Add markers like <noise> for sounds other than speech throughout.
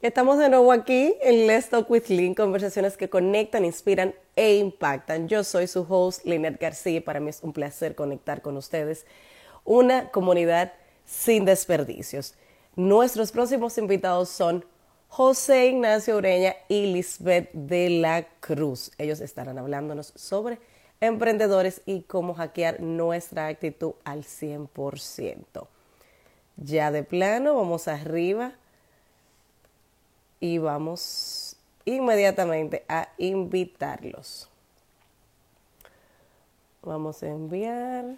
Estamos de nuevo aquí en Let's Talk with Lynn, conversaciones que conectan, inspiran e impactan. Yo soy su host, Lynette García, para mí es un placer conectar con ustedes. Una comunidad sin desperdicios. Nuestros próximos invitados son José Ignacio Ureña y Lisbeth de la Cruz. Ellos estarán hablándonos sobre emprendedores y cómo hackear nuestra actitud al 100%. Ya de plano, vamos arriba y vamos inmediatamente a invitarlos. Vamos a enviar.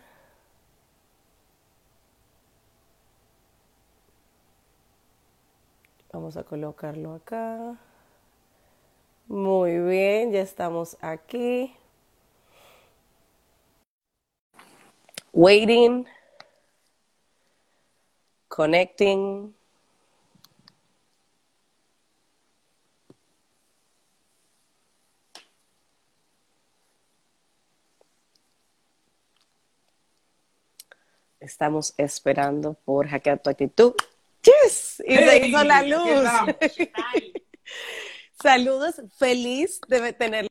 Vamos a colocarlo acá. Muy bien, ya estamos aquí. Waiting. Connecting. Estamos esperando por hackear tu actitud. Yes, y se hizo la luz. <laughs> Saludos, feliz de tener.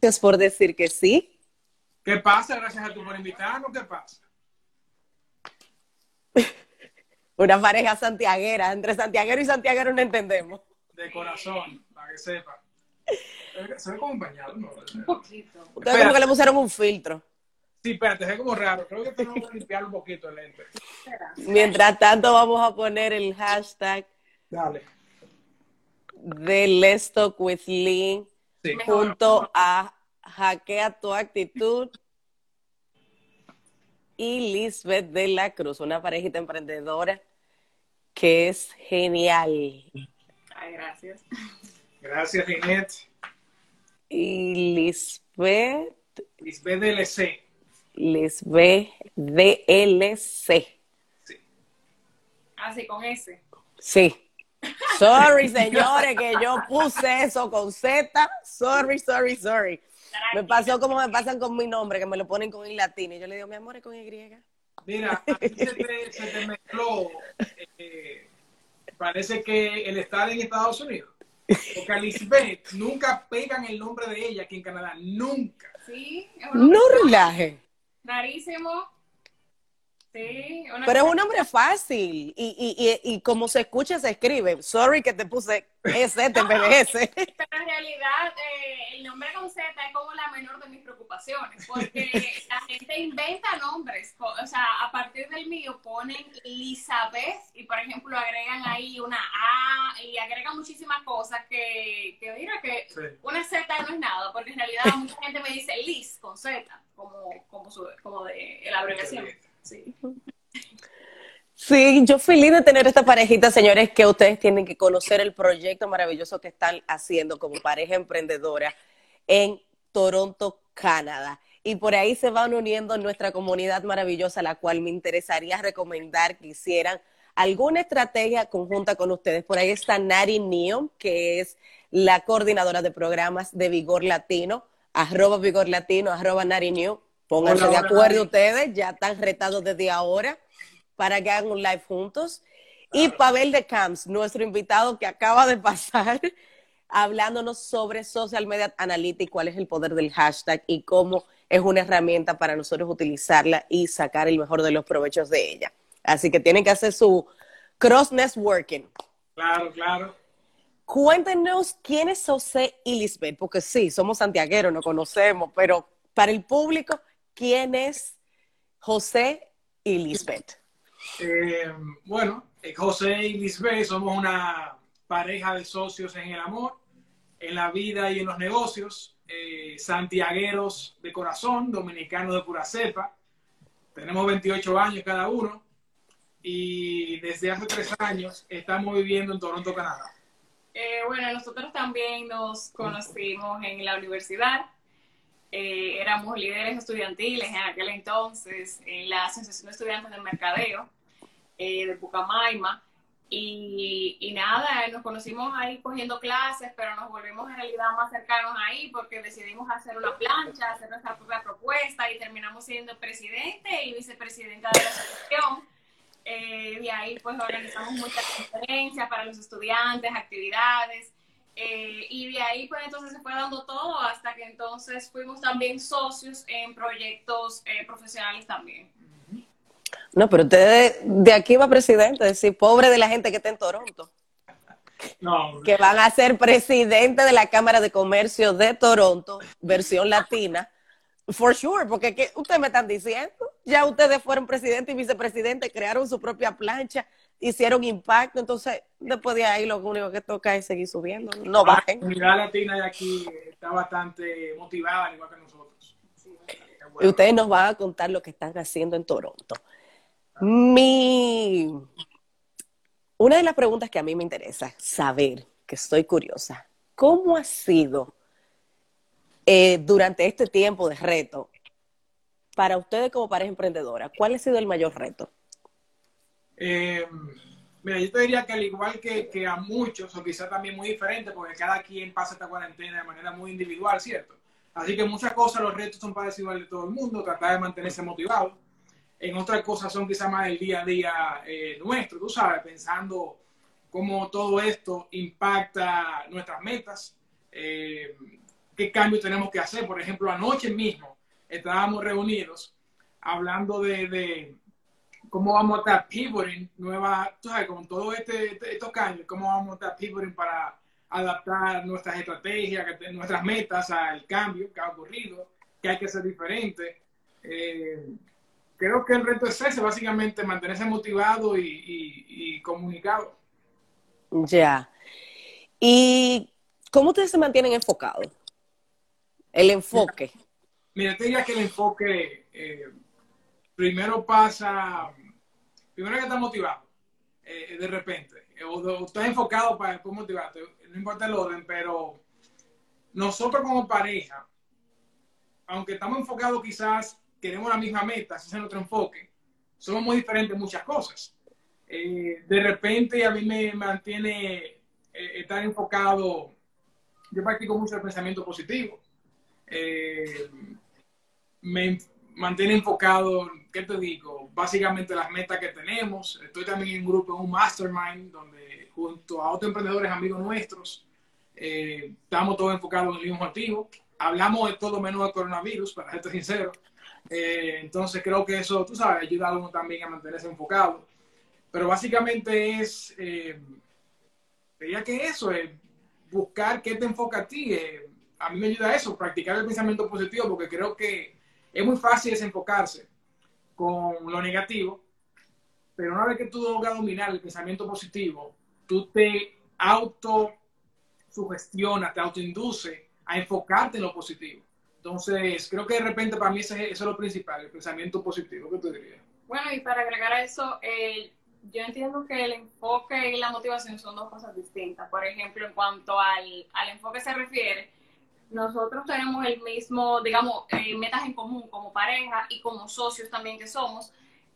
Gracias por decir que sí. ¿Qué pasa? Gracias a tú por invitarnos. ¿Qué pasa? <laughs> Una pareja santiaguera. Entre santiaguero y santiaguero no entendemos. De corazón, para que sepa. Se ve como bañado, ¿no? Un poquito. Ustedes como que le pusieron un filtro. Sí, espérate, ve como raro. Creo que tenemos que limpiar un poquito el lente. Mientras tanto, vamos a poner el hashtag Dale. de Let's Talk with Lynn Sí. junto a Hackea tu actitud y Lisbeth de la Cruz, una parejita emprendedora que es genial. Ay, gracias. Gracias, Ginette. Y Lisbeth, Lisbeth DLC. Lisbeth DLC. Así con ese. Sí. <laughs> Sorry, señores, que yo puse eso con Z. Sorry, sorry, sorry. Me pasó como me pasan con mi nombre, que me lo ponen con I latín. Y yo le digo, mi amor, es con Y. Mira, a ti se te, se te mezcló. eh, parece que el estar en Estados Unidos. Porque Lisbeth nunca pegan el nombre de ella aquí en Canadá. Nunca. Sí, es un No relaje. rarísimo. Sí, una Pero es un nombre fácil. Y, y, y, y como se escucha, se escribe. Sorry que te puse S en vez de S. Pero <laughs> en realidad eh, el nombre con Z es como la menor de mis preocupaciones, porque la gente inventa nombres, co- o sea, a partir del mío ponen Elizabeth y por ejemplo agregan ahí una A y agregan muchísimas cosas que, que mira que Sí. una Z no es nada, porque en realidad mucha gente me dice Liz con Z, como, como, su, como de la abreviación. Sí. Sí, yo feliz de tener esta parejita, señores, que ustedes tienen que conocer el proyecto maravilloso que están haciendo como pareja emprendedora en Toronto, Canadá. Y por ahí se van uniendo nuestra comunidad maravillosa, la cual me interesaría recomendar que hicieran alguna estrategia conjunta con ustedes. Por ahí está Nari Neom, que es la coordinadora de programas de Vigor Latino, arroba Vigor Latino, arroba Nari Neom. Pónganse Hola, de acuerdo ustedes, ya están retados desde ahora para que hagan un live juntos. Y Pavel de Camps, nuestro invitado que acaba de <laughs> pasar, hablándonos sobre social media analytics, cuál es el poder del hashtag y cómo es una herramienta para nosotros utilizarla y sacar el mejor de los provechos de ella. Así que tienen que hacer su cross networking. Claro, claro. Cuéntenos quién es José y Lisbeth, porque sí, somos santiagueros, nos conocemos, pero para el público, ¿quién es José y Lisbeth? Eh, bueno, eh, José y Lisbeth somos una pareja de socios en el amor, en la vida y en los negocios, eh, santiagueros de corazón, dominicanos de pura cepa. Tenemos 28 años cada uno y desde hace tres años estamos viviendo en Toronto, Canadá. Eh, bueno, nosotros también nos conocimos en la universidad. Eh, éramos líderes estudiantiles en aquel entonces en la Asociación de Estudiantes del Mercadeo eh, de Pucamaima. Y, nada, nos conocimos ahí cogiendo clases, pero nos volvimos en realidad más cercanos ahí porque decidimos hacer una plancha, hacer nuestra propia propuesta y terminamos siendo presidente y vicepresidenta de la asociación. Eh, de ahí pues organizamos muchas conferencias para los estudiantes, actividades. Eh, y de ahí pues entonces se fue dando todo hasta que entonces fuimos también socios en proyectos eh, profesionales también. No, pero usted de aquí va presidente, es decir, pobre de la gente que está en Toronto. No, que van a ser presidente de la Cámara de Comercio de Toronto, versión latina. For sure, porque ¿qué ustedes me están diciendo? Ya ustedes fueron presidente y vicepresidente, crearon su propia plancha, hicieron impacto, entonces después de ahí lo único que toca es seguir subiendo, no la bajen. comunidad latina de aquí está bastante motivada, al igual que nosotros. Y ustedes nos van a contar lo que están haciendo en Toronto. Mi una de las preguntas que a mí me interesa saber, que estoy curiosa, ¿cómo ha sido eh, durante este tiempo de reto para ustedes como pareja emprendedora? ¿Cuál ha sido el mayor reto? Eh, mira, yo te diría que al igual que, que a muchos, o quizás también muy diferente, porque cada quien pasa esta cuarentena de manera muy individual, ¿cierto? Así que muchas cosas, los retos son parecidos al de todo el mundo, tratar de mantenerse motivado. En otras cosas son quizás más el día a día eh, nuestro, tú sabes, pensando cómo todo esto impacta nuestras metas, eh, qué cambios tenemos que hacer. Por ejemplo, anoche mismo estábamos reunidos hablando de cómo vamos a estar pivoting, nueva, tú sabes, con todo este, este- estos cambios, cómo vamos a estar pivoting para adaptar nuestras estrategias, nuestras metas al cambio que ha ocurrido, que hay que ser diferente. Eh, creo que el reto es ese, básicamente mantenerse motivado y, y- y comunicado. Ya. ¿Y cómo ustedes se mantienen enfocados? El enfoque. Mira, te diría que el enfoque eh, primero pasa, primero que estar motivado, eh, de repente, eh, o, estás enfocado para después motivarte, no importa el orden, pero nosotros como pareja, aunque estamos enfocados quizás, queremos la misma meta, ese es nuestro enfoque, somos muy diferentes en muchas cosas. Eh, de repente a mí me mantiene eh, estar enfocado, yo practico mucho el pensamiento positivo. Eh, me mantiene enfocado, ¿qué te digo? Básicamente las metas que tenemos. Estoy también en un grupo, en un mastermind, donde junto a otros emprendedores amigos nuestros, eh, estamos todos enfocados en el mismo objetivo. Hablamos de todo menos de coronavirus, para ser sincero. Eh, entonces creo que eso, tú sabes, ayuda a uno también a mantenerse enfocado. Pero básicamente es, eh, diría que eso, es buscar qué te enfoca a ti. eh, a mí me ayuda eso, practicar el pensamiento positivo, porque creo que es muy fácil desenfocarse con lo negativo, pero una vez que tú logras dominar el pensamiento positivo, tú te auto sugestionas, te autoinduce a enfocarte en lo positivo. Entonces, creo que de repente para mí eso es, eso es lo principal, el pensamiento positivo, ¿qué tú dirías? Bueno, y para agregar a eso, eh, yo entiendo que el enfoque y la motivación son dos cosas distintas. Por ejemplo, en cuanto al, al enfoque se refiere, nosotros tenemos el mismo, digamos, eh, metas en común como pareja y como socios también que somos.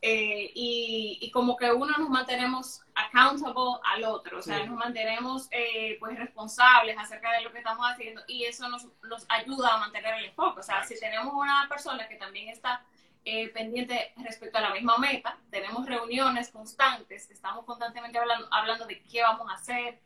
eh, y, y como que uno nos mantenemos accountable al otro, o sea, Sí. nos mantenemos eh, pues responsables acerca de lo que estamos haciendo y eso nos, nos ayuda a mantener el enfoque. O sea, si tenemos una persona que también está eh, pendiente respecto a la misma meta, tenemos reuniones constantes, estamos constantemente hablando, hablando de qué vamos a hacer,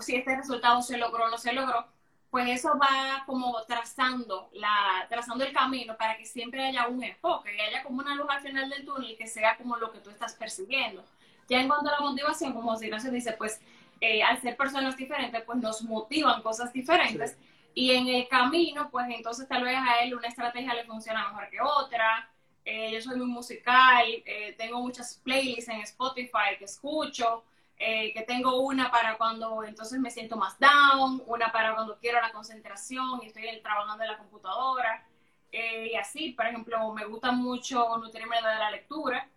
si este resultado se logró o no se logró, pues eso va como trazando, la, trazando el camino para que siempre haya un enfoque y haya como una luz al final del túnel que sea como lo que tú estás persiguiendo. Ya en cuanto a la motivación, como si no se dice, pues eh, al ser personas diferentes, pues nos motivan cosas diferentes. Y en el camino, pues entonces tal vez a él una estrategia le funciona mejor que otra. Eh, yo soy muy musical, eh, tengo muchas playlists en Spotify que escucho, eh, que tengo una para cuando entonces me siento más down, una para cuando quiero la concentración y estoy trabajando en la computadora. Eh, y así, por ejemplo, me gusta mucho nutrirme de la lectura,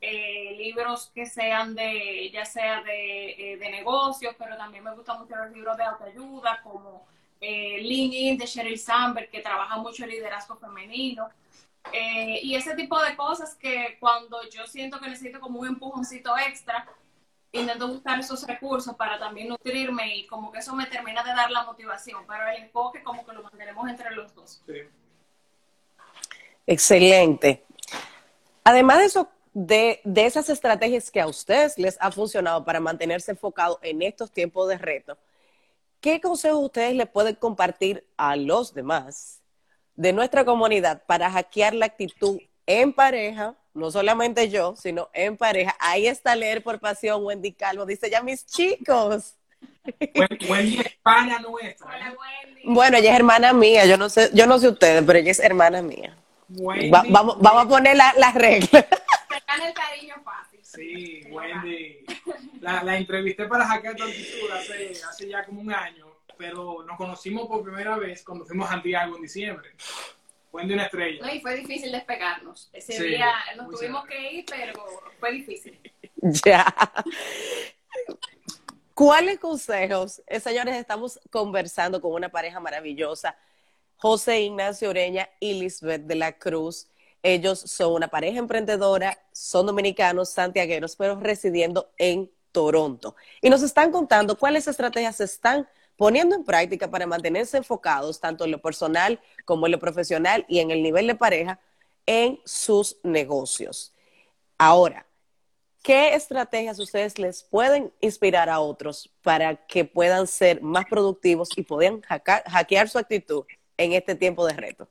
eh, libros que sean de, ya sea de, eh, de negocios, pero también me gustan mucho los libros de autoayuda, como eh, Lean In de Sheryl Sandberg, que trabaja mucho el liderazgo femenino. Eh, y ese tipo de cosas que cuando yo siento que necesito como un empujoncito extra, intento buscar esos recursos para también nutrirme y como que eso me termina de dar la motivación, pero el enfoque como que lo mantenemos entre los dos. Sí. Excelente. Además de eso, de, de esas estrategias que a ustedes les ha funcionado para mantenerse enfocados en estos tiempos de reto, ¿qué consejos ustedes le pueden compartir a los demás de nuestra comunidad para hackear la actitud en pareja? No solamente yo, sino en pareja. Ahí está leer por pasión, Wendy Calvo. Dice ya mis chicos. Wendy es pana nuestra. Hola, Wendy. Bueno, ella es hermana mía. Yo no sé, yo no sé ustedes, pero ella es hermana mía. vamos, vamos a poner las la reglas. el cariño fácil. Sí, Wendy. La, la entrevisté para hackear tu hace, hace ya como un año, pero nos conocimos por primera vez cuando fuimos a Santiago en diciembre de una estrella. No, y fue difícil despegarnos. Ese día nos tuvimos que ir, pero fue difícil. <laughs> Ya. ¿Cuáles consejos? Eh, señores, estamos conversando con una pareja maravillosa, José Ignacio Ureña y Lisbeth de la Cruz. Ellos son una pareja emprendedora, son dominicanos, santiagueros, pero residiendo en Toronto. Y nos están contando cuáles estrategias están poniendo en práctica para mantenerse enfocados tanto en lo personal como en lo profesional y en el nivel de pareja en sus negocios. Ahora, ¿qué estrategias ustedes les pueden inspirar a otros para que puedan ser más productivos y puedan hackear su actitud en este tiempo de reto?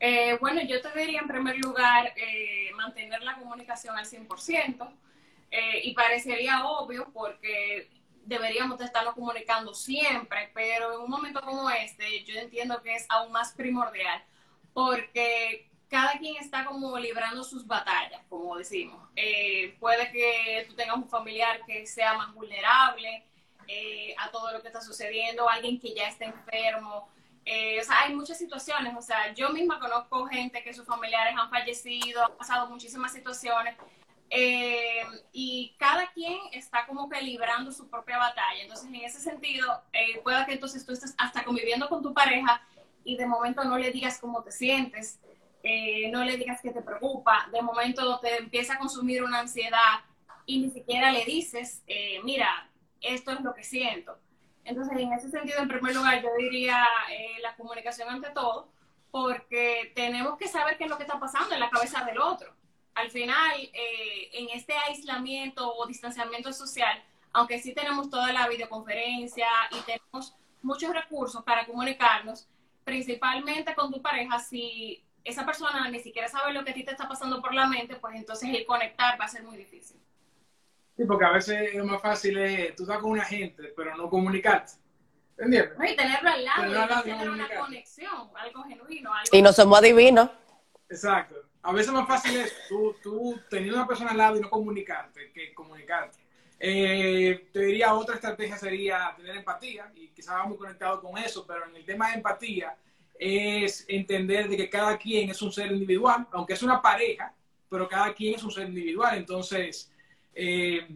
Eh, bueno, yo te diría en primer lugar eh, mantener la comunicación al 100%. Eh, y parecería obvio porque deberíamos de estarlo comunicando siempre, pero en un momento como este yo entiendo que es aún más primordial porque cada quien está como librando sus batallas, como decimos. Eh, puede que tú tengas un familiar que sea más vulnerable eh, a todo lo que está sucediendo, alguien que ya está enfermo. Eh, o sea, hay muchas situaciones. O sea, yo misma conozco gente que sus familiares han fallecido, han pasado muchísimas situaciones eh, y cada quien está como que librando su propia batalla. Entonces, en ese sentido, eh, pueda que entonces tú estés hasta conviviendo con tu pareja y de momento no le digas cómo te sientes, eh, no le digas que te preocupa, de momento te empieza a consumir una ansiedad y ni siquiera le dices, eh, mira, esto es lo que siento. Entonces, en ese sentido, en primer lugar, yo diría la comunicación ante todo, porque tenemos que saber qué es lo que está pasando en la cabeza del otro al final, eh, en este aislamiento o distanciamiento social, aunque sí tenemos toda la videoconferencia y tenemos muchos recursos para comunicarnos, principalmente con tu pareja, si esa persona ni siquiera sabe lo que a ti te está pasando por la mente, pues entonces el conectar va a ser muy difícil. Sí, porque a veces es más fácil, eh, tú estás con una gente, pero no comunicarte. ¿Entiendes? y tenerlo al lado, tener una conexión, algo genuino. Algo y no somos adivinos. Exacto a veces es más fácil es tú, tú tener una persona al lado y no comunicarte que comunicarte. Eh, te diría otra estrategia sería tener empatía y quizás vamos conectado con eso, pero en el tema de empatía es entender de que cada quien es un ser individual, aunque es una pareja, pero cada quien es un ser individual. Entonces, eh,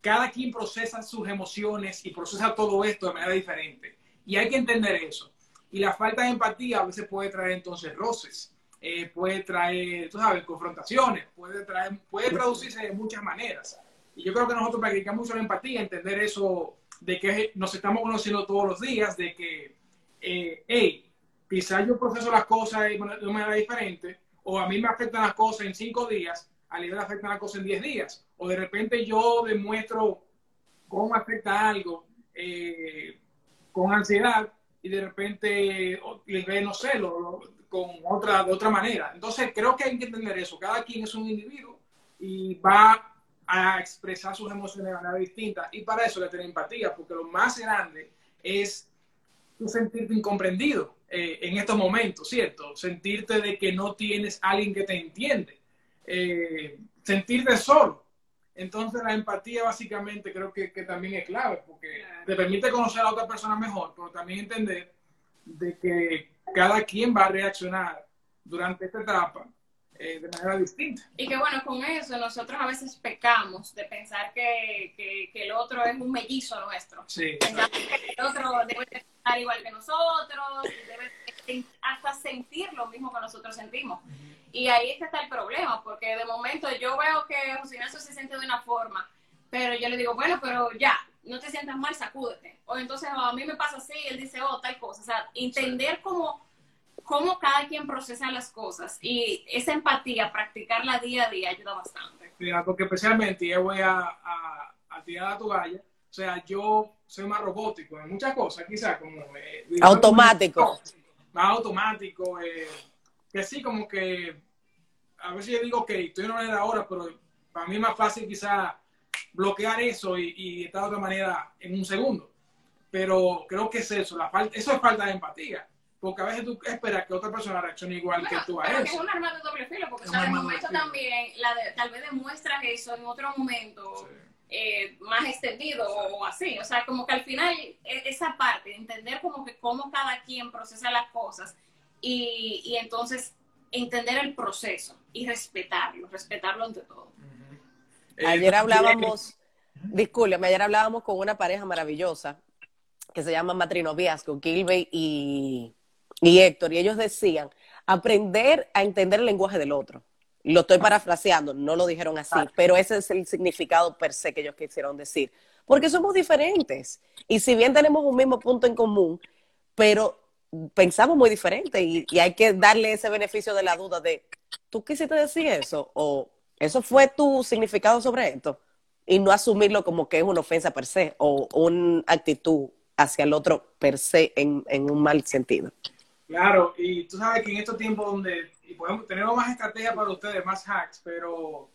cada quien procesa sus emociones y procesa todo esto de manera diferente. Y hay que entender eso. Y la falta de empatía a veces puede traer entonces roces. Eh, puede traer, tú sabes, confrontaciones, puede, traer, puede traducirse de muchas maneras. Y yo creo que nosotros practicamos mucho la empatía, entender eso de que nos estamos conociendo todos los días, de que, eh, hey, quizás yo proceso las cosas de una manera diferente, o a mí me afectan las cosas en cinco días, a le afectan las cosas en diez días, o de repente yo demuestro cómo afecta algo eh, con ansiedad, y de repente les ve, no sé, lo, con otra, de otra manera. Entonces, creo que hay que entender eso. Cada quien es un individuo y va a expresar sus emociones de manera distinta. Y para eso le tener empatía, porque lo más grande es tú sentirte incomprendido eh, en estos momentos, ¿cierto? Sentirte de que no tienes alguien que te entiende. Eh, sentirte solo. Entonces la empatía básicamente creo que, que, también es clave, porque te permite conocer a otra persona mejor, pero también entender de que cada quien va a reaccionar durante esta etapa eh, de manera distinta. Y que bueno, con eso nosotros a veces pecamos de pensar que, que, el otro es un mellizo nuestro. Sí. Pensamos que el otro debe estar igual que nosotros, debe hasta sentir lo mismo que nosotros sentimos. Y ahí es que está el problema, porque de momento yo veo que José Ignacio se siente de una forma, pero yo le digo, bueno, pero ya, no te sientas mal, sacúdete. O entonces a mí me pasa así, él dice, oh, tal cosa. O sea, entender cómo, cómo cada quien procesa las cosas y esa empatía, practicarla día a día ayuda bastante. Mira, porque especialmente, yo voy a, a, a tirar la toalla, o sea, yo soy más robótico en muchas cosas, quizás como... Eh, automático. <laughs> Más automático, eh, que sí, como que a veces yo digo, ok, estoy en una ahora, pero para mí es más fácil quizás bloquear eso y, y, estar de otra manera en un segundo. Pero creo que es eso, la falta, eso es falta de empatía. Porque a veces tú esperas que otra persona reaccione igual que tú a pero eso. Que es un arma de doble filo, porque o sea, de momento también, la de, tal vez demuestras eso en otro momento. Eh, más extendido o así. O sea, como que al final e, esa parte, entender como que cómo cada quien procesa las cosas y, y entonces entender el proceso y respetarlo, respetarlo ante todo. Ayer hablábamos, discúlpeme, ayer hablábamos con una pareja maravillosa que se llama Matrinoviazgo, Gilbey y, y Héctor, y ellos decían, aprender a entender el lenguaje del otro. Lo estoy parafraseando, no lo dijeron así, pero ese es el significado per se que ellos quisieron decir. Porque somos diferentes. Y si bien tenemos un mismo punto en común, pero pensamos muy diferente y, hay que darle ese beneficio de la duda de, ¿tú quisiste decir eso? ¿O eso fue tu significado sobre esto? Y no asumirlo como que es una ofensa per se o una actitud hacia el otro per se en, un mal sentido. Claro, y tú sabes que en estos tiempos donde y podemos, tenemos más estrategias para ustedes, más hacks, pero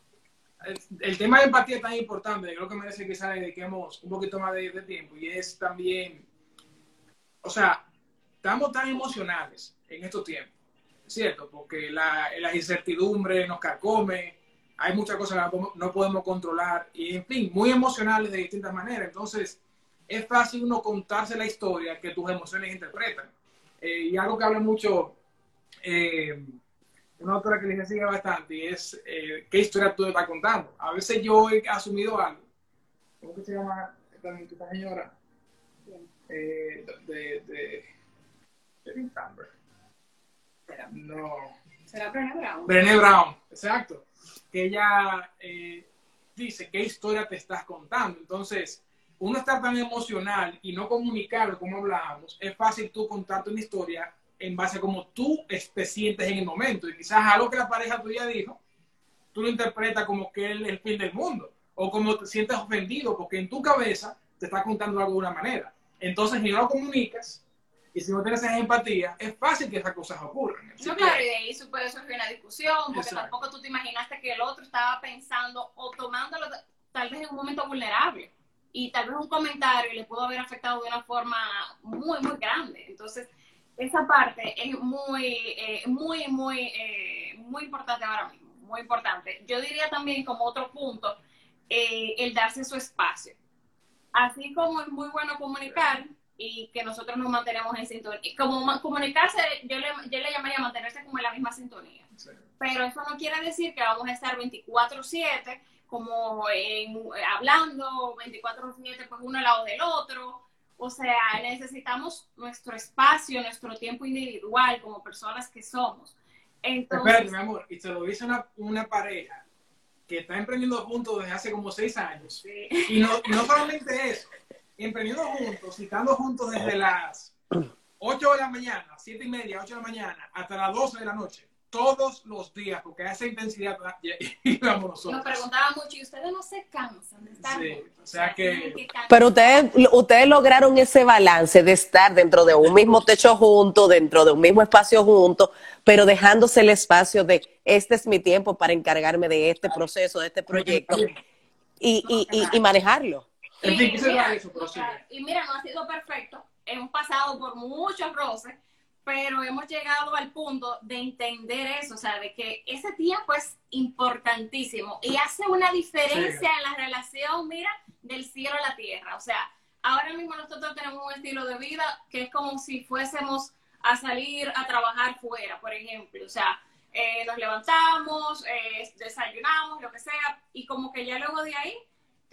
el, tema de empatía es tan importante, creo que merece que le dediquemos un poquito más de, tiempo y es también, o sea, estamos tan emocionales en estos tiempos, ¿cierto? Porque la, la incertidumbre nos carcome, hay muchas cosas que no podemos controlar y, en fin, muy emocionales de distintas maneras. Entonces, es fácil uno contarse la historia que tus emociones interpretan. Eh, y algo que habla mucho eh, una autora que les sigue bastante y es eh, qué historia tú estás contando. A veces yo he asumido algo. ¿Cómo que se llama esta, señora? Eh, de, de, de No. ¿Será Brené Brown? Brené Brown, exacto. Que ella eh, dice qué historia te estás contando. Entonces, uno estar tan emocional y no comunicarlo como hablábamos, es fácil tú contarte una historia en base a cómo tú te sientes en el momento. Y quizás algo que la pareja tuya dijo, tú lo interpretas como que es el fin del mundo. O como te sientes ofendido porque en tu cabeza te está contando algo de una manera. Entonces, si no lo comunicas y si no tienes esa empatía, es fácil que esas cosas ocurran. no, claro, y de ahí puede surgir una discusión, porque tampoco tú te imaginaste que el otro estaba pensando o tomándolo tal vez en un momento vulnerable. Y tal vez un comentario le pudo haber afectado de una forma muy, muy grande. Entonces, esa parte es muy, eh, muy, muy, eh, muy importante ahora mismo, muy importante. Yo diría también como otro punto, eh, el darse su espacio. Así como es muy bueno comunicar y que nosotros nos mantenemos en sintonía. Como comunicarse, yo le, yo le llamaría mantenerse como en la misma sintonía. Pero eso no quiere decir que vamos a estar 24/7 como hablando 24/7 pues uno al lado del otro o sea, necesitamos nuestro espacio, nuestro tiempo individual como personas que somos. Entonces, Espérate, mi amor, y te lo dice una, una pareja que está emprendiendo juntos desde hace como seis años. Y, no, y no solamente eso, emprendiendo juntos y estando juntos desde las 8 de la mañana, 7 y media, 8 de la mañana, hasta las 12 de la noche todos los días, porque a esa intensidad <laughs> íbamos nosotros. Nos preguntaban mucho, ¿y ustedes no se cansan de estar sí, O sea que... Pero ustedes, ustedes lograron ese balance de estar dentro de un mismo techo junto, dentro de un mismo espacio junto, pero dejándose el espacio de, este es mi tiempo para encargarme de este proceso, de este proyecto, y, y, y, y manejarlo. Y, mira, y mira, no ha sido perfecto, hemos pasado por muchos roces, pero hemos llegado al punto de entender eso, o sea, de que ese tiempo es importantísimo y hace una diferencia en la relación, mira, del cielo a la tierra. O sea, ahora mismo nosotros tenemos un estilo de vida que es como si fuésemos a salir a trabajar fuera, por ejemplo. O sea, eh, nos levantamos, eh, desayunamos, lo que sea, y como que ya luego de ahí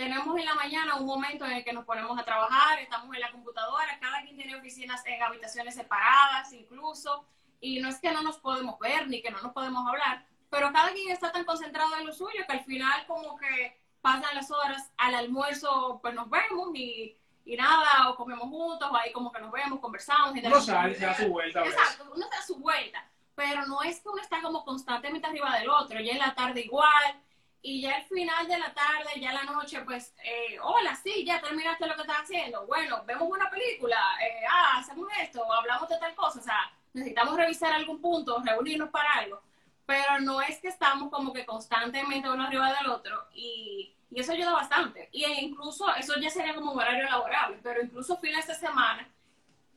tenemos en la mañana un momento en el que nos ponemos a trabajar, estamos en la computadora, cada quien tiene oficinas en habitaciones separadas incluso, y no es que no nos podemos ver ni que no nos podemos hablar, pero cada quien está tan concentrado en lo suyo que al final como que pasan las horas al almuerzo, pues nos vemos y, y nada, o comemos juntos, o ahí como que nos vemos, conversamos. Uno sale, se da su vuelta. Exacto, uno se da su vuelta, pero no es que uno está como constantemente arriba del otro, ya en la tarde igual, y ya al final de la tarde, ya la noche, pues, eh, hola, sí, ya terminaste lo que estás haciendo, bueno, vemos una película, eh, ah, hacemos esto, hablamos de tal cosa, o sea, necesitamos revisar algún punto, reunirnos para algo, pero no es que estamos como que constantemente uno arriba del otro, y y eso ayuda bastante. Y incluso, eso ya sería como un horario laborable, pero incluso fines de semana,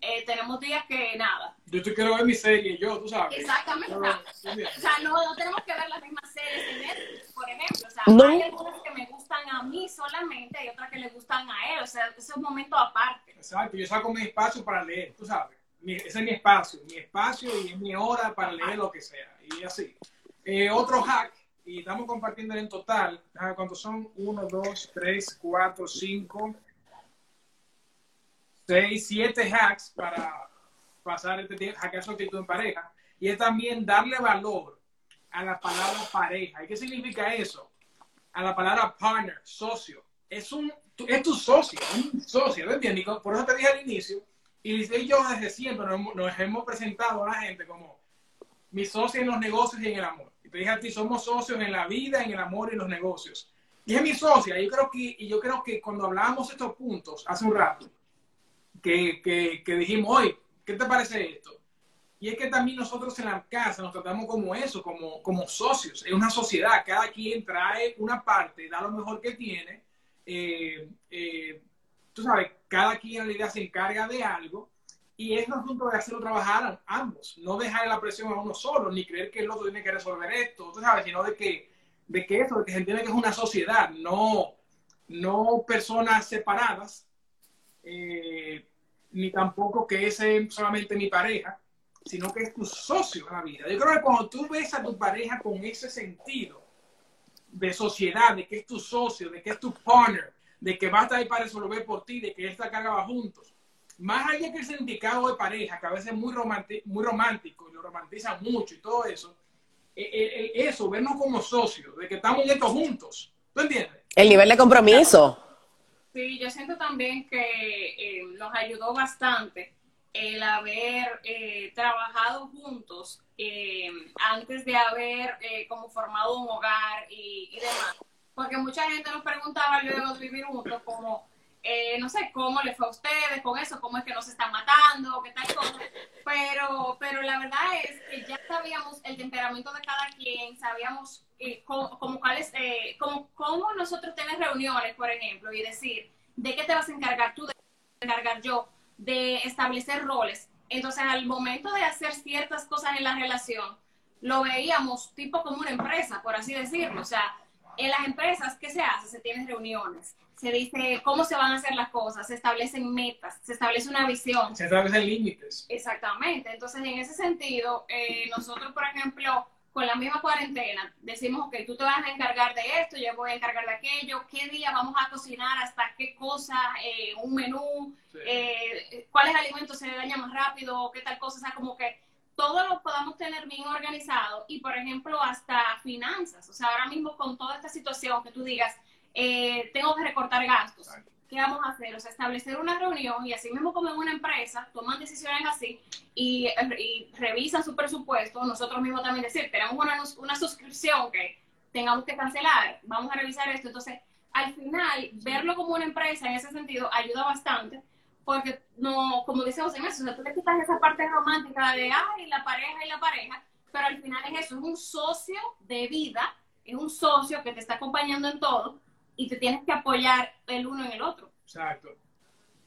eh, tenemos días que nada. Yo te quiero ver mi serie, yo, tú sabes. Exactamente. o sea, no, no, tenemos que ver las mismas series en Netflix, por ejemplo. O sea, hay algunas que me gustan a mí solamente, hay otras que le gustan a él. O sea, ese es un momento aparte. Exacto, yo saco mi espacio para leer, tú sabes. ese es mi espacio, mi espacio y es mi hora para leer lo que sea. Y así. Eh, otro hack y estamos compartiendo en total, ¿cuántos son? 1, 2, 3, 4, 5, 6, 7 hacks para pasar este hackear su actitud en pareja. Y es también darle valor a la palabra pareja. ¿Y qué significa eso? A la palabra partner, socio. Es, un, es tu socio, un socio, ¿lo entiendes? Por eso te dije al inicio, y yo desde siempre nos, nos hemos presentado a la gente como mi socio en los negocios y en el amor te dije a ti, somos socios en la vida, en el amor y en los negocios. Y es mi socia. Yo creo que, y yo creo que cuando hablábamos estos puntos hace un rato, que, que, que dijimos, oye, ¿qué te parece esto? Y es que también nosotros en la casa nos tratamos como eso, como, como socios. Es una sociedad, cada quien trae una parte, da lo mejor que tiene. Eh, eh, tú sabes, cada quien en realidad se encarga de algo y es un asunto de hacerlo trabajar ambos, no dejar la presión a uno solo, ni creer que el otro tiene que resolver esto, tú sabes, sino de que, de que eso, de que se entiende que es una sociedad, no, no personas separadas, eh, ni tampoco que es solamente mi pareja, sino que es tu socio en la vida. Yo creo que cuando tú ves a tu pareja con ese sentido de sociedad, de que es tu socio, de que es tu partner, de que va a estar ahí para resolver por ti, de que esta carga va juntos, más allá que el significado de pareja, que a veces es muy, muy romántico y lo romantizan mucho y todo eso, eh, eh, eh, eso, vernos como socios, de que estamos en juntos. ¿Tú entiendes? El nivel de compromiso. Sí, yo siento también que nos ayudó bastante el haber trabajado juntos antes de haber como formado un hogar y, y demás. Porque mucha gente nos preguntaba luego de vivir juntos como eh, no sé cómo le fue a ustedes con eso, cómo es que no se están matando, qué tal. Pero, pero la verdad es que ya sabíamos el temperamento de cada quien, sabíamos eh, cómo, eh, cómo, nosotros tenemos reuniones, por ejemplo, y decir de qué te vas a encargar tú, de encargar yo, de establecer roles. Entonces, al momento de hacer ciertas cosas en la relación, lo veíamos tipo como una empresa, por así decirlo. O sea, en las empresas, ¿qué se hace? Se tienen reuniones, se dice cómo se van a hacer las cosas, se establecen metas, se establece una visión. Se establecen límites. Exactamente. Entonces, en ese sentido, eh, nosotros, por ejemplo, con la misma cuarentena, decimos, ok, tú te vas a encargar de esto, yo voy a encargar de aquello, qué día vamos a cocinar, hasta qué cosa, eh, un menú, eh, cuáles alimentos se dañan más rápido, qué tal cosa, o sea, como que todo lo podamos tener bien organizado y, por ejemplo, hasta finanzas. O sea, ahora mismo con toda esta situación que tú digas, eh, tengo que recortar gastos. ¿Qué vamos a hacer? O sea, establecer una reunión y así mismo como en una empresa, toman decisiones así y, revisan su presupuesto. Nosotros mismos también decir, tenemos una, una suscripción que tengamos que cancelar, vamos a revisar esto. Entonces, al final, verlo como una empresa en ese sentido ayuda bastante porque no, como dice José eso, o sea, tú le quitas esa parte romántica de, ay, la pareja y la pareja, pero al final es eso, es un socio de vida, es un socio que te está acompañando en todo y te tienes que apoyar el uno en el otro. Exacto.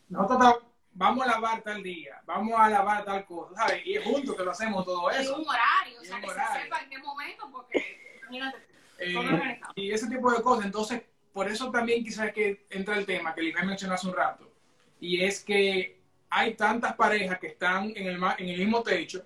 Nosotros vamos a lavar tal día, vamos a lavar tal cosa, ¿sabes? Y es juntos que lo hacemos todo eso. En un horario, o sea, que se sepa en qué momento, porque, imagínate, eh, y ese tipo de cosas, entonces, por eso también quizás que entra el tema que le mencionó hace un rato, y es que hay tantas parejas que están en el, en el mismo techo,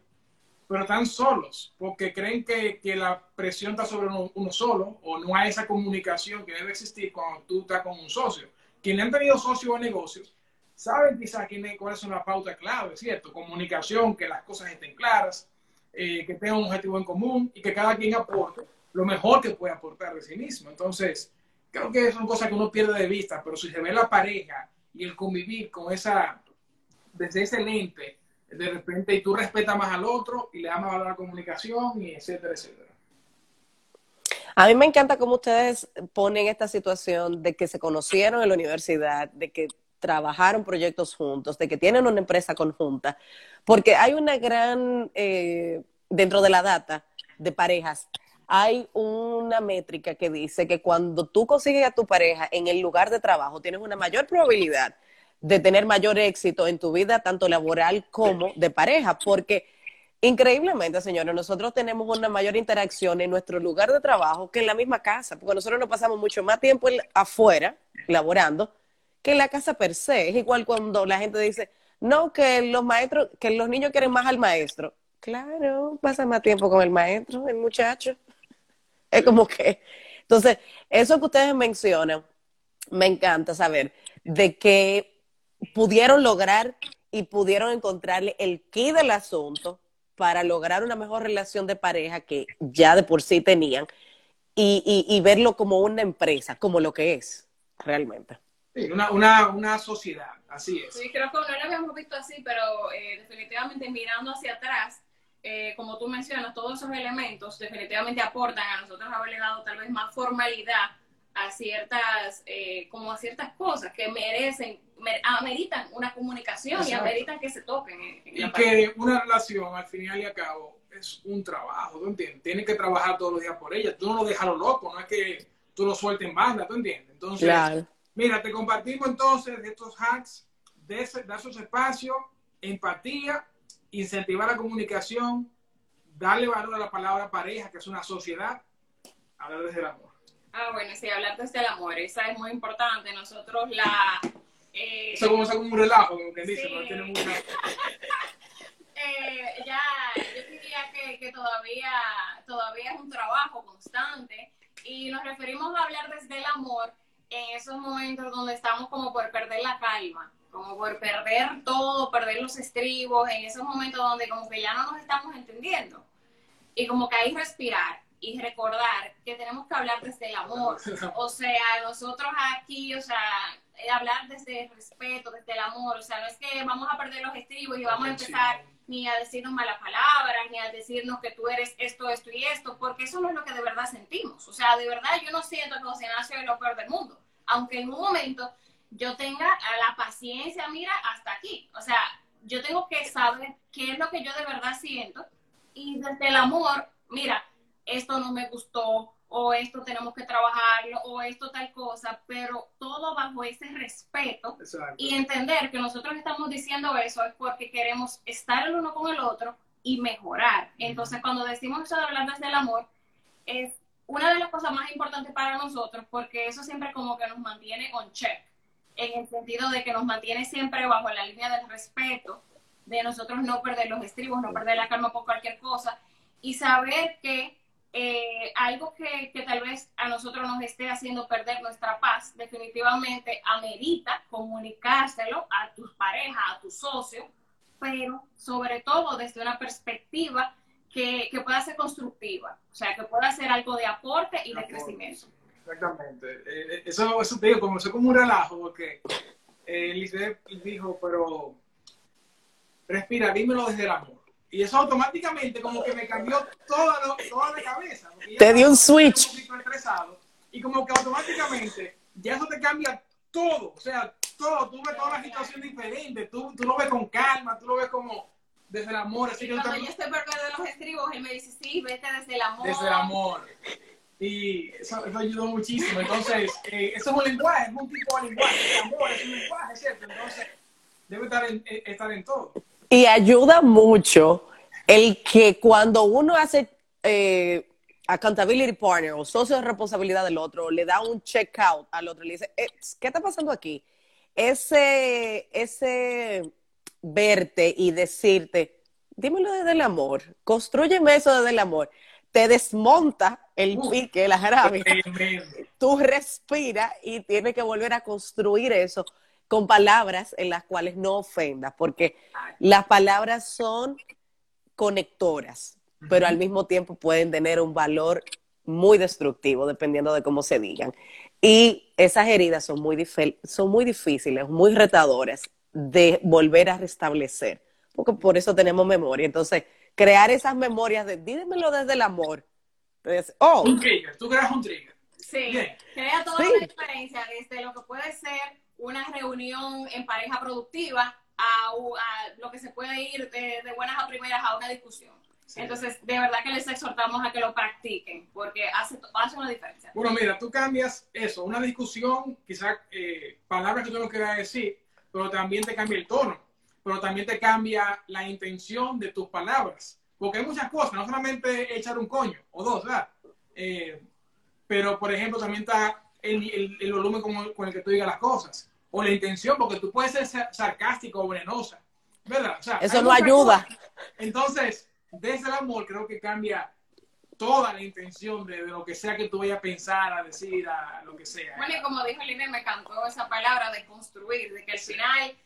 pero están solos, porque creen que, que la presión está sobre uno, solo, o no hay esa comunicación que debe existir cuando tú estás con un socio. Quienes han tenido socios o negocios saben quizás cuáles son las pautas clave, ¿cierto? Comunicación, que las cosas estén claras, eh, que tengan un objetivo en común y que cada quien aporte lo mejor que puede aportar de sí mismo. Entonces, creo que son cosas que uno pierde de vista, pero si se ve la pareja y el convivir con esa, desde ese lente, de repente, y tú respetas más al otro y le das más valor a la comunicación y etcétera, etcétera. A mí me encanta cómo ustedes ponen esta situación de que se conocieron en la universidad, de que trabajaron proyectos juntos, de que tienen una empresa conjunta, porque hay una gran, eh, dentro de la data de parejas, hay una métrica que dice que cuando tú consigues a tu pareja en el lugar de trabajo, tienes una mayor probabilidad de tener mayor éxito en tu vida, tanto laboral como de pareja, porque increíblemente, señores, nosotros tenemos una mayor interacción en nuestro lugar de trabajo que en la misma casa, porque nosotros nos pasamos mucho más tiempo afuera, laborando, que en la casa per se. Es igual cuando la gente dice, no, que los maestros, que los niños quieren más al maestro. Claro, pasa más tiempo con el maestro, el muchacho. <laughs> Es como que, entonces, eso que ustedes mencionan, me encanta saber de que pudieron lograr y pudieron encontrarle el key del asunto para lograr una mejor relación de pareja que ya de por sí tenían y, y, verlo como una empresa, como lo que es realmente. Sí, una, una, una sociedad, así es. Sí, creo que no lo habíamos visto así, pero eh, definitivamente mirando hacia atrás, eh, como tú mencionas, todos esos elementos definitivamente aportan a nosotros haberle dado tal vez más formalidad a ciertas, eh, como a ciertas cosas que merecen, ameritan una comunicación y ameritan que se toquen. y que una relación, al final y al cabo, es un trabajo, ¿tú entiendes? Tienes que trabajar todos los días por ella. Tú no lo dejas lo loco, no es que tú lo sueltes en banda, ¿tú entiendes? Entonces, mira, te compartimos entonces estos hacks, de dar esos espacios, empatía incentivar la comunicación, darle valor a la palabra pareja, que es una sociedad, hablar desde el amor. Ah, bueno, sí, hablar desde el amor, esa es muy importante. Nosotros la... Eh, Eso como, como un relajo, como que dice, pero tiene una... <laughs> eh, ya, yo diría que, que, todavía, todavía es un trabajo constante y nos referimos a hablar desde el amor en esos momentos donde estamos como por perder la calma como por perder todo, perder los estribos, en esos momentos donde como que ya no nos estamos entendiendo. Y como que hay respirar y recordar que tenemos que hablar desde el amor. O sea, nosotros aquí, o sea, hablar desde el respeto, desde el amor. O sea, no es que vamos a perder los estribos y vamos a empezar ni a decirnos malas palabras, ni a decirnos que tú eres esto, esto y esto, porque eso no es lo que de verdad sentimos. O sea, de verdad yo no siento que José Ignacio es lo peor del mundo. Aunque en un momento yo tenga la paciencia, mira, hasta aquí. O sea, yo tengo que saber qué es lo que yo de verdad siento y desde el amor, mira, esto no me gustó o esto tenemos que trabajarlo o esto tal cosa, pero todo bajo ese respeto y entender que nosotros estamos diciendo eso es porque queremos estar el uno con el otro y mejorar. Entonces, cuando decimos eso de hablar desde el amor, es una de las cosas más importantes para nosotros porque eso siempre como que nos mantiene on check en el sentido de que nos mantiene siempre bajo la línea del respeto, de nosotros no perder los estribos, no perder la calma por cualquier cosa, y saber que eh, algo que, que, tal vez a nosotros nos esté haciendo perder nuestra paz, definitivamente amerita comunicárselo a tus parejas, a tu socio, pero sobre todo desde una perspectiva que, que pueda ser constructiva, o sea, que pueda ser algo de aporte y de crecimiento. Exactamente. Eh, eh, eso, eso te digo, comenzó como un relajo, porque eh, dijo, pero respira, dímelo desde el amor. Y eso automáticamente como que me cambió toda, toda la cabeza. Te dio un switch. y como que automáticamente ya eso te cambia todo. O sea, todo. Tú ves toda la situación diferente. Tú, tú lo ves con calma, tú lo ves como desde el amor. Así y cuando yo estoy perdiendo los estribos, él me dice, sí, vete desde el amor. Desde el amor. Y eso, ayudó muchísimo. Entonces, <laughs> eh, eso es un lenguaje, es un tipo de lenguaje. El amor es un lenguaje, ¿cierto? Entonces, debe estar en, eh, estar en todo. Y ayuda mucho el que cuando uno hace eh, accountability partner o socio de responsabilidad del otro, le da un check out al otro, le dice, ¿qué está pasando aquí? Ese, ese verte y decirte, dímelo desde el amor, construyeme eso desde el amor te desmonta el pique, la rabia. Tú respiras y tienes que volver a construir eso con palabras en las cuales no ofendas, porque las palabras son conectoras, pero al mismo tiempo pueden tener un valor muy destructivo dependiendo de cómo se digan. Y esas heridas son muy, son muy difíciles, muy retadoras de volver a restablecer, porque por eso tenemos memoria. Entonces, crear esas memorias de, dímelo desde el amor. Entonces, oh. Un trigger, tú creas un trigger. Sí, crea toda la diferencia desde lo que puede ser una reunión en pareja productiva a, lo que se puede ir de, buenas a primeras a una discusión. Entonces, de verdad que les exhortamos a que lo practiquen, porque hace, hace una diferencia. Bueno, mira, tú cambias eso, una discusión, quizás eh, palabras que tú no quieras decir, pero también te cambia el tono, pero también te cambia la intención de tus palabras. Porque hay muchas cosas, no solamente echar un coño o dos, ¿verdad? Eh, pero, por ejemplo, también está el, el, volumen con, con, el que tú digas las cosas, o la intención, porque tú puedes ser sarcástico o venenosa, ¿verdad? Eso no ayuda. Entonces, desde el amor creo que cambia toda la intención de, lo que sea que tú vayas a pensar, a decir, a lo que sea. Bueno, y como dijo Lina, me encantó esa palabra de construir, de que al final,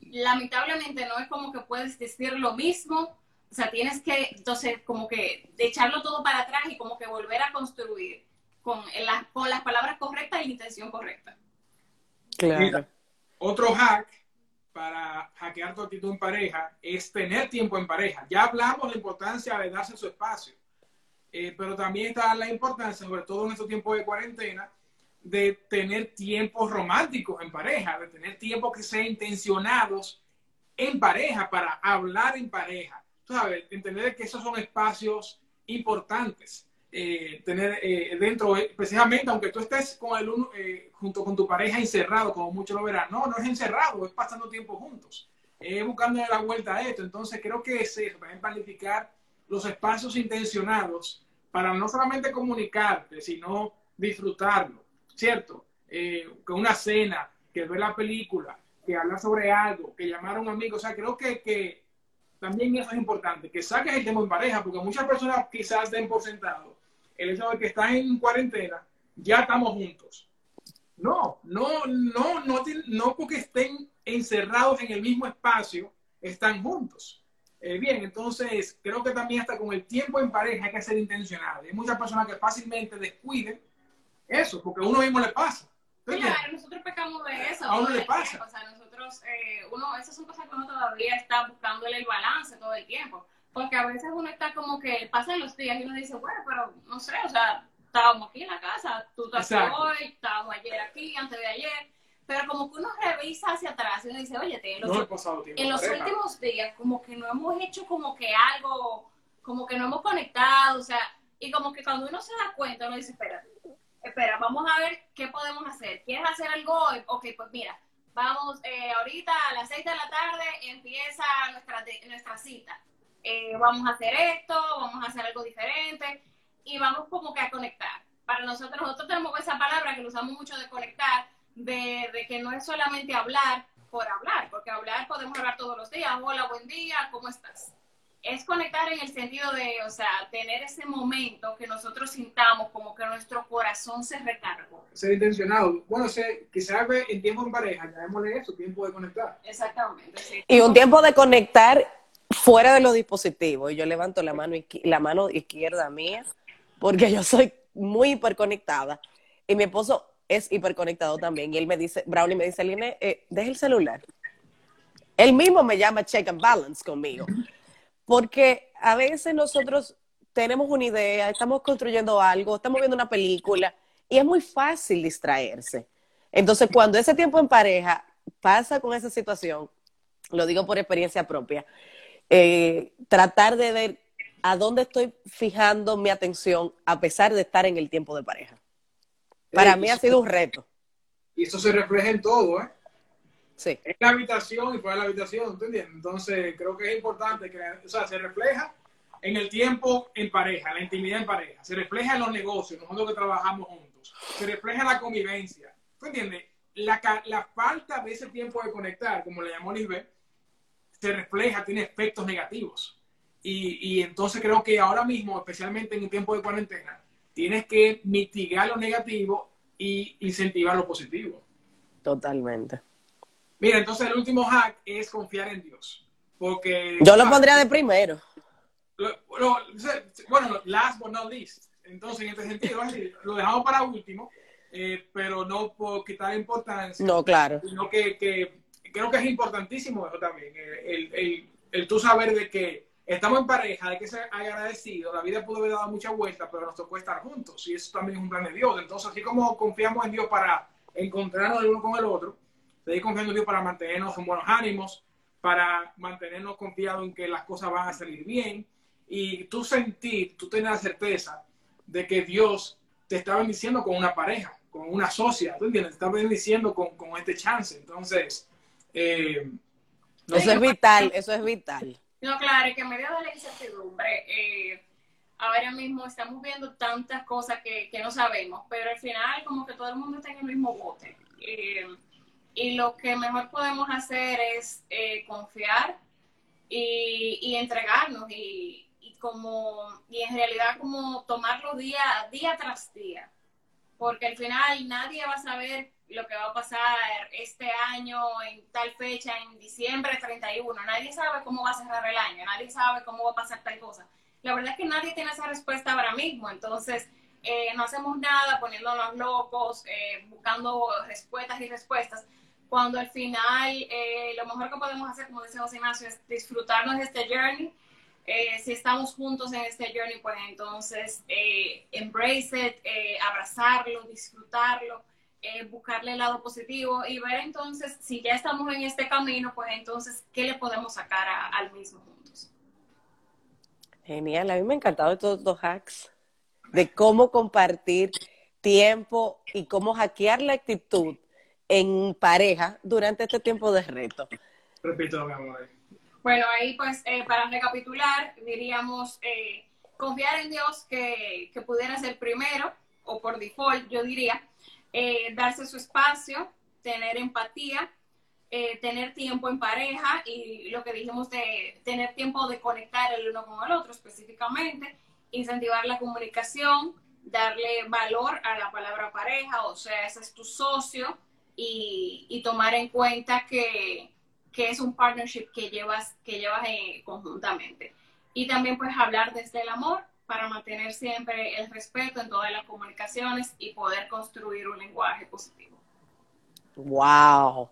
lamentablemente, no es como que puedes decir lo mismo, o sea, tienes que, entonces, como que echarlo todo para atrás y como que volver a construir con, con las palabras correctas y la intención correcta. Claro. otro hack para hackear tu actitud en pareja es tener tiempo en pareja. Ya hablamos de la importancia de darse su espacio, eh, pero también está la importancia, sobre todo en estos tiempos de cuarentena, de tener tiempos románticos en pareja, de tener tiempos que sean intencionados en pareja, para hablar en pareja. Tú sabes, entender que esos son espacios importantes. Eh, tener eh, dentro, precisamente aunque tú estés con el uno, eh, junto con tu pareja encerrado, como muchos lo verán, no, no es encerrado, es pasando tiempo juntos, es buscando la vuelta a esto. Entonces creo que es eso, también planificar los espacios intencionados para no solamente comunicarte, sino disfrutarlo, ¿cierto? que una cena, que ver la película, que hablar sobre algo, que llamar a un amigo, o sea, creo que, que también eso es importante, que saques el tema en pareja, porque muchas personas quizás den por sentado el hecho de que están en cuarentena, ya estamos juntos. No, no, no, no, no porque estén encerrados en el mismo espacio, están juntos. Eh, bien, entonces creo que también hasta con el tiempo en pareja hay que ser intencional. Hay muchas personas que fácilmente descuiden eso, porque a uno mismo le pasa. Claro, nosotros pecamos de eso. A uno le pasa. O sea, nosotros, eh, uno, esas son cosas que uno todavía está buscándole el balance todo el tiempo. Porque a veces uno está como que pasan los días y uno dice, bueno, pero no sé, o sea, estábamos aquí en la casa, tú estás hoy, estábamos ayer aquí, antes de ayer. Pero como que uno revisa hacia atrás y uno dice, oye, en los, en los últimos días como que no hemos hecho como que algo, como que no hemos conectado, o sea, y como que cuando uno se da cuenta, uno dice, espera, espera, vamos a ver qué podemos hacer. ¿Quieres hacer algo hoy? Ok, pues mira, vamos, eh, ahorita a las seis de la tarde empieza nuestra, nuestra cita eh, vamos a hacer esto, vamos a hacer algo diferente y vamos como que a conectar. Para nosotros, nosotros tenemos esa palabra que lo usamos mucho de conectar, de, que no es solamente hablar por hablar, porque hablar podemos hablar todos los días, hola, buen día, ¿cómo estás? Es conectar en el sentido de, o sea, tener ese momento que nosotros sintamos como que nuestro corazón se recargó. Ser intencionado. Bueno, se, quizás en tiempo en pareja, llamémosle eso, tiempo de conectar. Exactamente, sí. Y un tiempo de conectar fuera de los dispositivos. Y yo levanto la mano, izquierda mía porque yo soy muy hiperconectada. Y mi esposo es hiperconectado también. Y él me dice, Brownie me dice, Line, eh, deja el celular. Él mismo me llama check and balance conmigo. Porque a veces nosotros tenemos una idea, estamos construyendo algo, estamos viendo una película y es muy fácil distraerse. Entonces, cuando ese tiempo en pareja pasa con esa situación, lo digo por experiencia propia, eh, tratar de ver a dónde estoy fijando mi atención a pesar de estar en el tiempo de pareja. Para mí ha sido un reto. Y eso se refleja en todo, ¿eh? Sí. En la habitación y fuera de la habitación, ¿entiendes? Entonces, creo que es importante que, o sea, se refleja en el tiempo en pareja, la intimidad en pareja, se refleja en los negocios, nosotros que trabajamos juntos, se refleja en la convivencia. ¿Tú entiendes? La, la falta de ese tiempo de conectar, como le llamó Lisbeth, se refleja, tiene efectos negativos. Y, entonces creo que ahora mismo, especialmente en el tiempo de cuarentena, tienes que mitigar lo negativo y incentivar lo positivo. Totalmente. Mira, entonces el último hack es confiar en Dios. Porque. Yo lo pondría de primero. bueno, last but not least. Entonces, en este sentido, lo dejamos para último. eh, pero no por quitar importancia. No, claro. Sino que, que creo que es importantísimo eso también, el, el, el, tú saber de que estamos en pareja, hay que ser agradecido, la vida pudo haber dado muchas vueltas, pero nos tocó estar juntos y eso también es un plan de Dios. Entonces, así como confiamos en Dios para encontrarnos el uno con el otro, seguir confiando en Dios para mantenernos en buenos ánimos, para mantenernos confiados en que las cosas van a salir bien y tú sentir, tú tener la certeza de que Dios te está bendiciendo con una pareja, con una socia, ¿tú entiendes? Te está bendiciendo con, con este chance. Entonces, eh, eso es vital, eso es vital. No, claro, que en medio de la incertidumbre, eh, ahora mismo estamos viendo tantas cosas que, que, no sabemos, pero al final como que todo el mundo está en el mismo bote. Eh, y lo que mejor podemos hacer es eh, confiar y, y entregarnos y, y, como, y en realidad como tomarlo día, día tras día. Porque al final nadie va a saber lo que va a pasar este año, en tal fecha, en diciembre 31. Nadie sabe cómo va a cerrar el año, nadie sabe cómo va a pasar tal cosa. La verdad es que nadie tiene esa respuesta ahora mismo, entonces eh, no hacemos nada poniéndonos locos, eh, buscando respuestas y respuestas, cuando al final eh, lo mejor que podemos hacer, como dice José Ignacio, es disfrutarnos de este journey. si estamos juntos en este journey, pues entonces embrace it, abrazarlo, disfrutarlo eh, buscarle el lado positivo y ver entonces, si ya estamos en este camino, pues entonces, ¿qué le podemos sacar al mismo juntos? Genial, a mí me ha encantado estos dos hacks de cómo compartir tiempo y cómo hackear la actitud en pareja durante este tiempo de reto. Repito, mi amor. Bueno, ahí pues eh, para recapitular, diríamos eh, confiar en Dios que, que pudiera ser primero o por default, yo diría, eh, darse su espacio, tener empatía, eh, tener tiempo en pareja y lo que dijimos de tener tiempo de conectar el uno con el otro específicamente, incentivar la comunicación, darle valor a la palabra pareja, o sea, ese es tu socio y, tomar en cuenta que, que, es un partnership que llevas, que llevas eh, conjuntamente. Y también pues hablar desde el amor, para mantener siempre el respeto en todas las comunicaciones y poder construir un lenguaje positivo. Wow.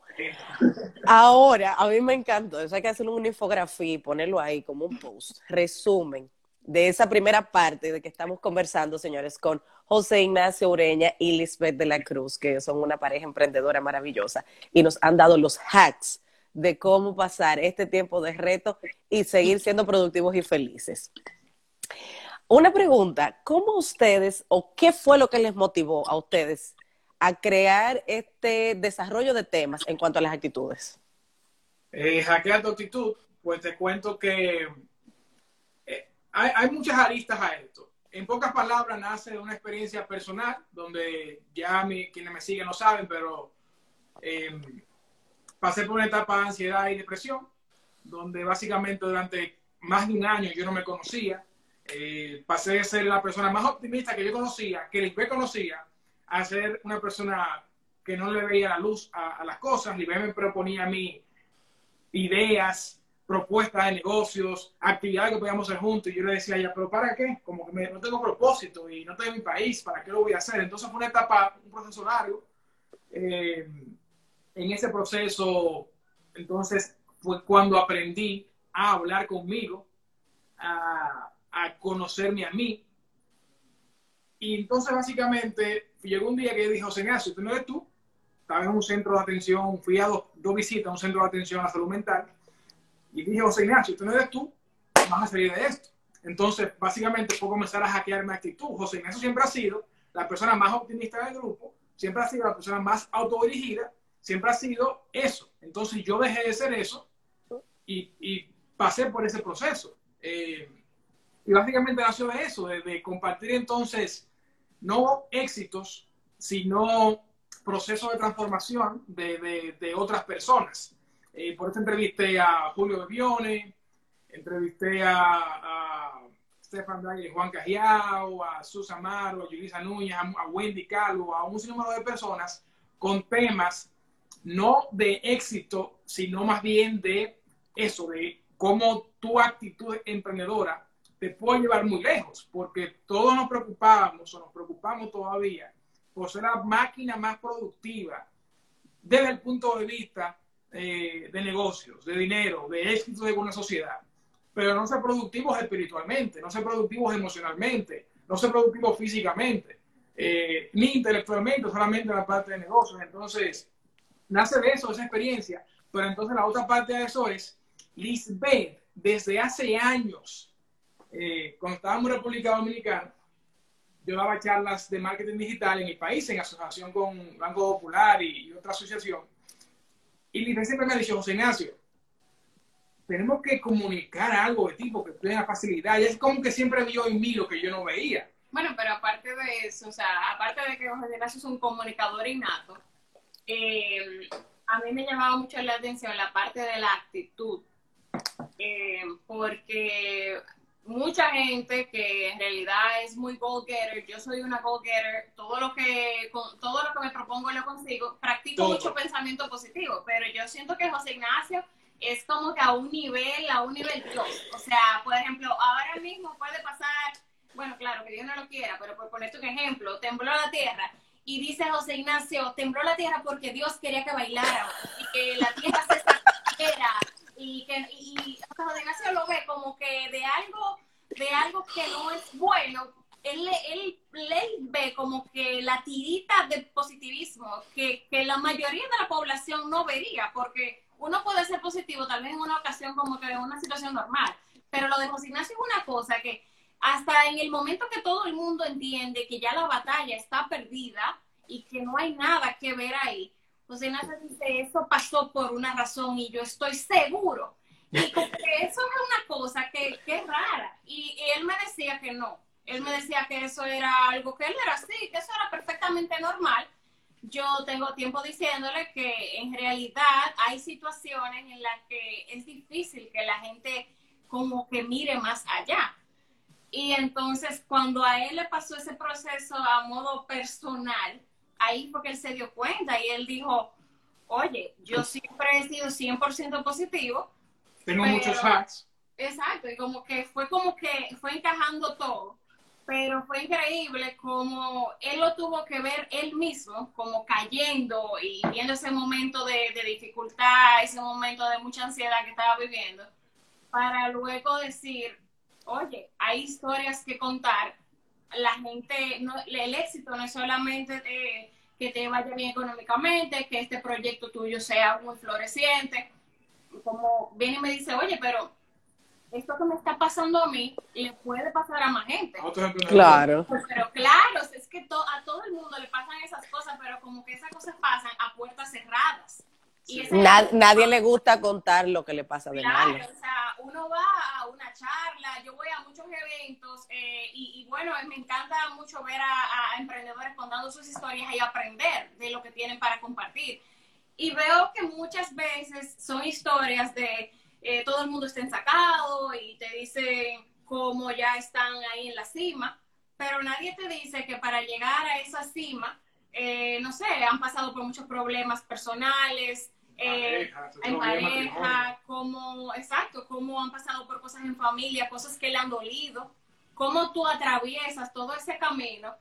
Ahora, a mí me encantó. Eso hay que hacer una infografía y ponerlo ahí como un post. Resumen de esa primera parte de que estamos conversando, señores, con José Ignacio Ureña y Lisbeth de la Cruz, que son una pareja emprendedora maravillosa y nos han dado los hacks de cómo pasar este tiempo de reto y seguir siendo productivos y felices. Una pregunta, ¿cómo ustedes o qué fue lo que les motivó a ustedes a crear este desarrollo de temas en cuanto a las actitudes? Eh, hackear tu actitud, pues te cuento que eh, hay, muchas aristas a esto. En pocas palabras, nace de una experiencia personal, donde ya quienes me siguen lo saben, pero em, pasé por una etapa de ansiedad y depresión, donde básicamente durante más de un año yo no me conocía, eh, pasé de ser la persona más optimista que yo conocía, que Lisbeth conocía, a ser una persona que no le veía la luz a, las cosas. Lisbeth me proponía a mí ideas, propuestas de negocios, actividades que podíamos hacer juntos. Y yo le decía a ella, ¿pero para qué? Como que no tengo propósito y no tengo mi país, ¿para qué lo voy a hacer? Entonces fue una etapa, un proceso largo. Eh, en ese proceso, entonces, fue cuando aprendí a hablar conmigo, a a conocerme a mí. Y entonces básicamente llegó un día que dije, José Ignacio, tú no eres tú. Estaba en un centro de atención, fui a dos, visitas a un centro de atención a la salud mental. Y dije, José Ignacio, tú no eres tú, vas a salir de esto. Entonces, básicamente fue comenzar a hackear mi actitud. José Ignacio siempre ha sido la persona más optimista del grupo, siempre ha sido la persona más autodirigida, siempre ha sido eso. Entonces yo dejé de ser eso y, y pasé por ese proceso. Eh, y básicamente nació de eso, de, compartir entonces no éxitos, sino procesos de transformación de, otras personas. Eh, por eso entrevisté a Julio Bebione, entrevisté a, a Stefan Dyer, Juan Cajiao, a Susan Amaro, a Yulisa Núñez, a, Wendy Calvo, a un sinnúmero de personas con temas no de éxito, sino más bien de eso, de cómo tu actitud emprendedora te puede llevar muy lejos, porque todos nos preocupábamos o nos preocupamos todavía por ser la máquina más productiva desde el punto de vista eh, de negocios, de dinero, de éxito de una sociedad. Pero no ser productivos espiritualmente, no ser productivos emocionalmente, no ser productivos físicamente, eh, ni intelectualmente, solamente en la parte de negocios. Entonces, nace de eso, esa experiencia. Pero entonces la otra parte de eso es, Lisbeth, desde hace años, eh, cuando estábamos en República Dominicana, yo daba charlas de marketing digital en el país, en asociación con Banco Popular y, otra asociación. Y Lisbeth siempre me ha dicho, José Ignacio, tenemos que comunicar algo de tipo que tenga facilidad. Y es como que siempre vio en mí lo que yo no veía. Bueno, pero aparte de eso, o sea, aparte de que José Ignacio es un comunicador innato, eh, a mí me llamaba mucho la atención la parte de la actitud, eh, porque mucha gente que en realidad es muy goal-getter, yo soy una goal-getter, todo lo que todo lo que me propongo lo consigo, practico mucho pensamiento positivo, pero yo siento que José Ignacio es como que a un nivel, a un nivel Dios. O sea, por ejemplo, ahora mismo puede pasar, bueno, claro, que Dios no lo quiera, pero por ponerte un ejemplo, tembló la tierra y dice José Ignacio, tembló la tierra porque Dios quería que bailara y que la tierra se sacara y que y José Ignacio lo ve como que de algo de algo que no es bueno él, él, él, ve como que la tirita de positivismo que, que, la mayoría de la población no vería, porque uno puede ser positivo tal vez en una ocasión como que en una situación normal, pero lo de José Ignacio es una cosa que hasta en el momento que todo el mundo entiende que ya la batalla está perdida y que no hay nada que ver ahí, José Ignacio dice, eso pasó por una razón y yo estoy seguro y como que eso es una cosa que, que es rara. Y, él me decía que no. Él me decía que eso era algo que él era así, que eso era perfectamente normal. Yo tengo tiempo diciéndole que en realidad hay situaciones en las que es difícil que la gente como que mire más allá. Y entonces cuando a él le pasó ese proceso a modo personal, ahí fue que él se dio cuenta y él dijo, oye, yo siempre he sido 100% positivo, tengo muchos hacks. Exacto, y como que fue como que fue encajando todo. Pero fue increíble como él lo tuvo que ver él mismo, como cayendo y viendo ese momento de, dificultad, ese momento de mucha ansiedad que estaba viviendo, para luego decir, oye, hay historias que contar. La gente, no, el éxito no es solamente que te vaya bien económicamente, que este proyecto tuyo sea muy floreciente, como viene y me dice, oye, pero esto que me está pasando a mí le puede pasar a más gente. Claro. Pero claro, es que a todo el mundo le pasan esas cosas, pero como que esas cosas pasan a puertas cerradas. Y nadie le gusta contar lo que le pasa de claro, o sea, uno va a una charla, yo voy a muchos eventos eh, y, bueno, me encanta mucho ver a, a emprendedores contando sus historias y aprender de lo que tienen para compartir. Y veo que muchas veces son historias de eh, todo el mundo está ensacado y te dicen cómo ya están ahí en la cima, pero nadie te dice que para llegar a esa cima, eh, no sé, han pasado por muchos problemas personales, eh, en pareja, como, exacto, cómo han pasado por cosas en familia, cosas que le han dolido, cómo tú atraviesas todo ese camino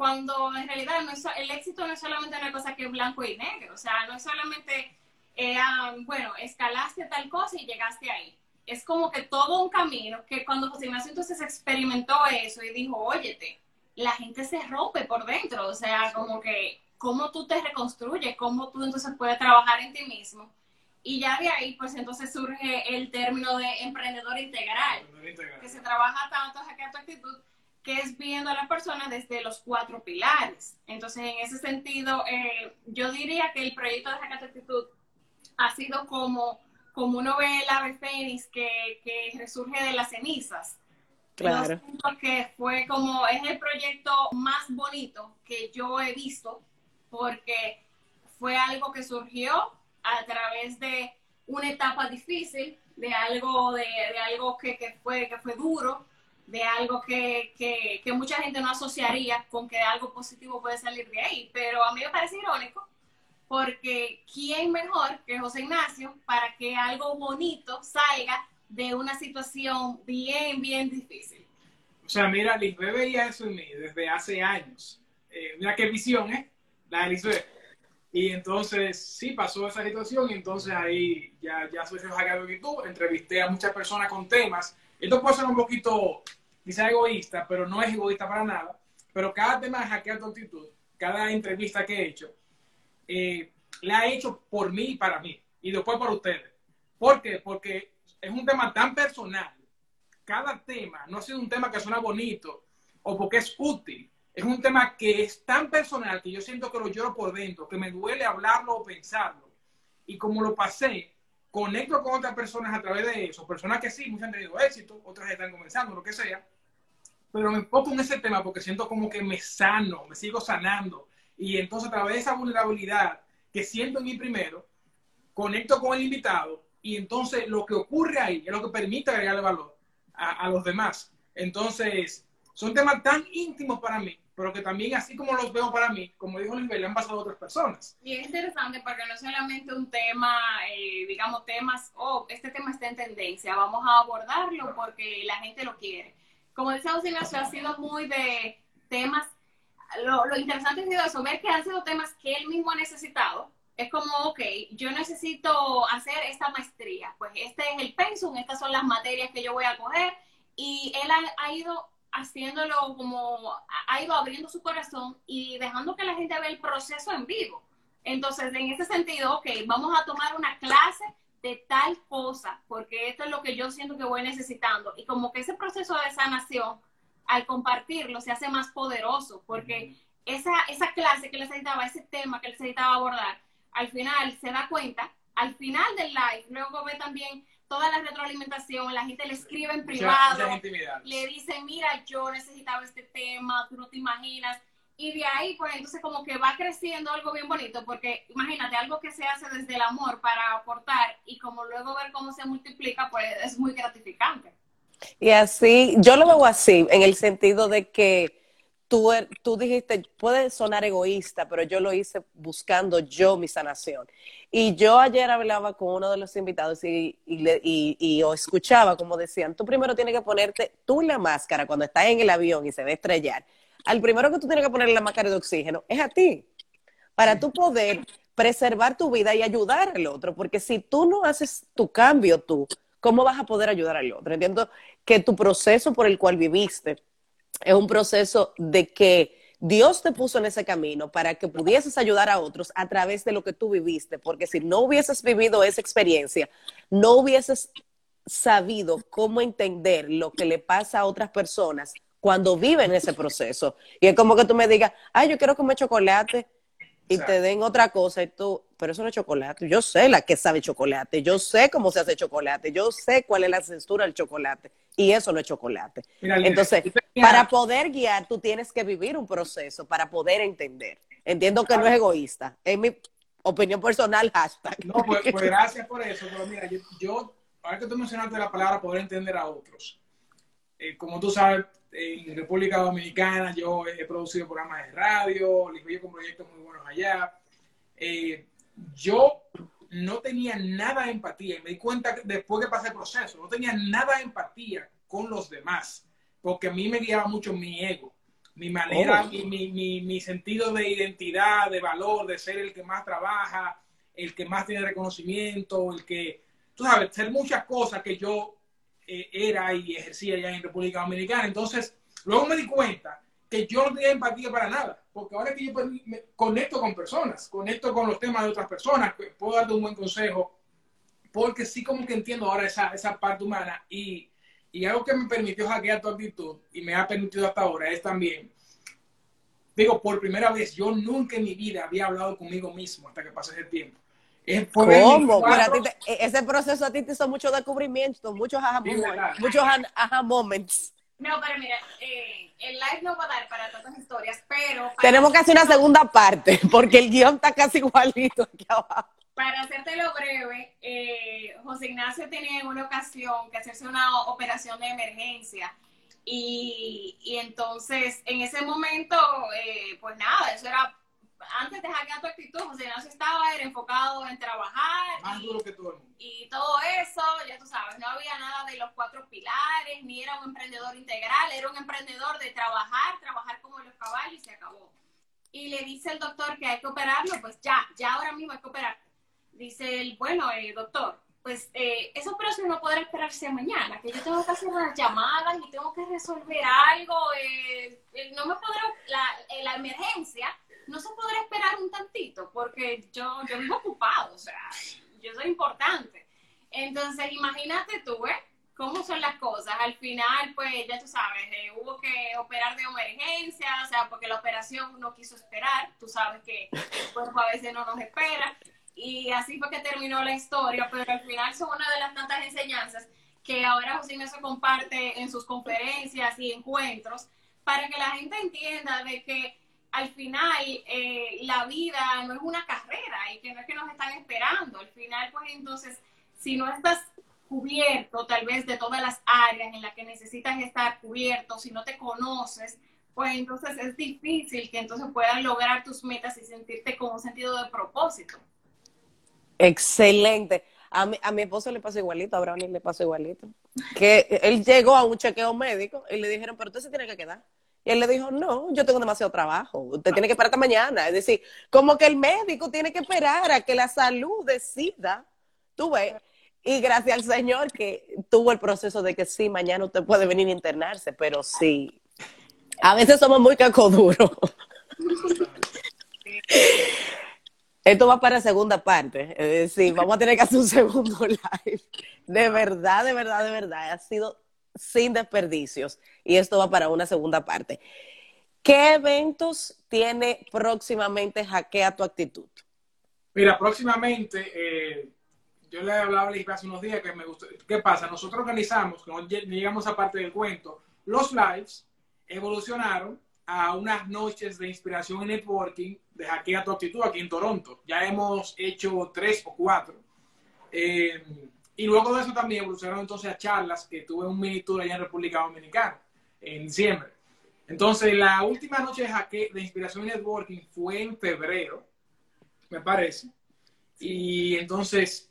cuando en realidad no el éxito no es solamente una cosa que es blanco y negro, o sea, no es solamente, eh, ah, bueno, escalaste tal cosa y llegaste ahí. Es como que todo un camino que cuando José Ignacio entonces experimentó eso y dijo, óyete, la gente se rompe por dentro, o sea, como que cómo tú te reconstruyes, cómo tú entonces puedes trabajar en ti mismo. Y ya de ahí, pues entonces surge el término de emprendedor integral, que se trabaja tanto en tu actitud que es viendo a la persona desde los cuatro pilares. Entonces, en ese sentido, eh, yo diría que el proyecto de Hackathon Actitud ha sido como, como uno ve el ave fénix que, que resurge de las cenizas. Claro. que fue como, es el proyecto más bonito que yo he visto, porque fue algo que surgió a través de una etapa difícil, de algo, de, de algo que, que, fue, que fue duro, de algo que, que, que, mucha gente no asociaría con que algo positivo puede salir de ahí. Pero a mí me parece irónico porque ¿quién mejor que José Ignacio para que algo bonito salga de una situación bien, bien difícil? O sea, mira, Lisbeth veía eso en mí desde hace años. eh, mira qué visión, ¿eh? La de Y entonces sí pasó esa situación y entonces ahí ya, ya soy hackeado de YouTube, entrevisté a muchas personas con temas. Esto puede ser un poquito, quizá egoísta, pero no es egoísta para nada. Pero cada tema de hackear tu actitud, cada entrevista que he hecho, eh, la he hecho por mí y para mí, y después por ustedes. ¿Por qué? Porque es un tema tan personal. Cada tema no ha sido un tema que suena bonito o porque es útil. Es un tema que es tan personal que yo siento que lo lloro por dentro, que me duele hablarlo o pensarlo. Y como lo pasé, conecto con otras personas a través de eso. Personas que sí, muchas han tenido éxito, otras están comenzando, lo que sea. Pero me enfoco en ese tema porque siento como que me sano, me sigo sanando. Y entonces a través de esa vulnerabilidad que siento en mí primero, conecto con el invitado y entonces lo que ocurre ahí es lo que permite agregarle valor a, los demás. Entonces, son temas tan íntimos para mí, pero que también así como los veo para mí, como dijo Luis, le han pasado otras personas. Y es interesante porque no es solamente un tema, eh, digamos, temas, oh, este tema está en tendencia, vamos a abordarlo porque la gente lo quiere. Como José Ignacio, ha sido muy de temas, lo, lo interesante ha sido eso, ver que han sido temas que él mismo ha necesitado, es como, ok, yo necesito hacer esta maestría, pues este es el pensum, estas son las materias que yo voy a coger, y él ha, ido haciéndolo como, ha ido abriendo su corazón y dejando que la gente vea el proceso en vivo. Entonces, en ese sentido, ok, vamos a tomar una clase de tal cosa, porque esto es lo que yo siento que voy necesitando. Y como que ese proceso de sanación, al compartirlo, se hace más poderoso, porque esa, esa clase que él necesitaba, ese tema que él necesitaba abordar, al final se da cuenta, al final del live, luego ve también toda la retroalimentación, la gente le escribe en privado, le dice, mira, yo necesitaba este tema, tú no te imaginas. Y de ahí, pues entonces como que va creciendo algo bien bonito, porque imagínate, algo que se hace desde el amor para aportar y como luego ver cómo se multiplica, pues es muy gratificante. Y así, yo lo veo así, en el sentido de que tú, er, tú dijiste, puede sonar egoísta, pero yo lo hice buscando yo mi sanación. Y yo ayer hablaba con uno de los invitados y, y, y, escuchaba como decían, tú primero tienes que ponerte tú la máscara cuando estás en el avión y se ve estrellar. Al primero que tú tienes que poner la máscara de oxígeno es a ti, para tú poder preservar tu vida y ayudar al otro, porque si tú no haces tu cambio tú, ¿cómo vas a poder ayudar al otro? Entiendo que tu proceso por el cual viviste, es un proceso de que Dios te puso en ese camino para que pudieses ayudar a otros a través de lo que tú viviste, porque si no hubieses vivido esa experiencia, no hubieses sabido cómo entender lo que le pasa a otras personas cuando viven ese proceso. Y es como que tú me digas, ay, yo quiero comer chocolate y te den otra cosa y tú, pero eso no es chocolate. Yo sé la que sabe chocolate, yo sé cómo se hace chocolate, yo sé cuál es la textura del chocolate y eso no es chocolate. Entonces, para poder guiar, tú tienes que vivir un proceso para poder entender. Entiendo que no es egoísta, es mi opinión personal, <laughs> hashtag. No, pues, pues gracias por eso, pero mira, yo, ahora que tú mencionaste la palabra poder entender a otros, eh, como tú sabes, en República Dominicana yo he producido programas de radio, yo con proyectos muy buenos allá. Eh, yo no tenía nada de empatía y me di cuenta después que pasé el proceso, no tenía nada de empatía con los demás, porque a mí me guiaba mucho mi ego, mi manera, oh. mi, mi, mi, sentido de identidad, de valor, de ser el que más trabaja, el que más tiene reconocimiento, el que, tú sabes, ser muchas cosas que yo eh, era y ejercía ya en República Dominicana. Entonces, luego me di cuenta que yo no tenía empatía para nada, porque ahora que yo me conecto con personas, conecto con los temas de otras personas, puedo darte un buen consejo, porque sí como que entiendo ahora esa, esa parte humana y, y algo que me permitió hackear tu actitud y me ha permitido hasta ahora es también, digo, por primera vez, yo nunca en mi vida había hablado conmigo mismo hasta que pasé ese tiempo. ¿Cómo? E, ese proceso a ti te hizo mucho descubrimiento, muchos aha, moments, muchos aha moments. No, pero mira, eh, el live no va a dar para tantas historias, pero... Tenemos que hacer una segunda parte, <laughs> porque el guion está casi igualito aquí abajo. Para hacértelo breve, eh, José Ignacio tenía en una ocasión que hacerse una operación de emergencia. Y, y entonces, en ese momento, eh, pues nada, eso era antes de hackear tu actitud, José Ignacio estaba era enfocado en trabajar. Más y, duro que todo Y todo eso, ya tú sabes, no había nada de los cuatro pilares, ni era un emprendedor integral, era un emprendedor de trabajar, trabajar como los caballos y se acabó. y le dice el doctor que hay que operarlo, pues ya, ya ahora mismo hay que operar. Dice el, bueno, eh, doctor, pues eh, esa operación no podrá esperarse a mañana, que yo tengo que hacer unas llamadas y tengo que resolver algo, eh, eh, no me podrá, la, la, emergencia no se podrá esperar un tantito, porque yo, yo vivo ocupado, o sea, yo soy importante. Entonces, imagínate tú, ¿eh? cómo son las cosas. Al final, pues ya tú sabes, eh, hubo que operar de emergencia, o sea, porque la operación no quiso esperar, tú sabes que el cuerpo a veces no nos espera. Y así fue que terminó la historia, pero al final son una de las tantas enseñanzas que ahora José se comparte en sus conferencias y encuentros para que la gente entienda de que al final eh, la vida no es una carrera y que no es que nos están esperando. Al final, pues entonces, si no estás cubierto tal vez de todas las áreas en las que necesitas estar cubierto, si no te conoces, pues entonces es difícil que entonces puedas lograr tus metas y sentirte con un sentido de propósito. Excelente. A mi, a mi esposo le pasó igualito, a Brownie le pasó igualito. Que él llegó a un chequeo médico y le dijeron, pero usted se tiene que quedar. Y él le dijo, no, yo tengo demasiado trabajo, usted tiene que esperar hasta mañana. Es decir, como que el médico tiene que esperar a que la salud decida. Tú ves, y gracias al Señor que tuvo el proceso de que sí, mañana usted puede venir a internarse, pero sí, a veces somos muy cacoduros. <laughs> Esto va para la segunda parte, es decir, vamos a tener que hacer un segundo <laughs> live. De verdad, de verdad, de verdad, ha sido sin desperdicios y esto va para una segunda parte. ¿Qué eventos tiene próximamente Hackea tu actitud? Mira, próximamente eh, yo le hablaba a Lisbeth hace unos días que me gustó. ¿Qué pasa? Nosotros organizamos, cuando llegamos a parte del cuento, los lives evolucionaron a unas noches de inspiración y networking de Hackea tu actitud aquí en Toronto. Ya hemos hecho tres o cuatro. Eh, y luego de eso también evolucionaron entonces a charlas que tuve un mini tour allá en República Dominicana en diciembre. Entonces, la última noche de, de inspiración y networking fue en febrero, me parece. Y entonces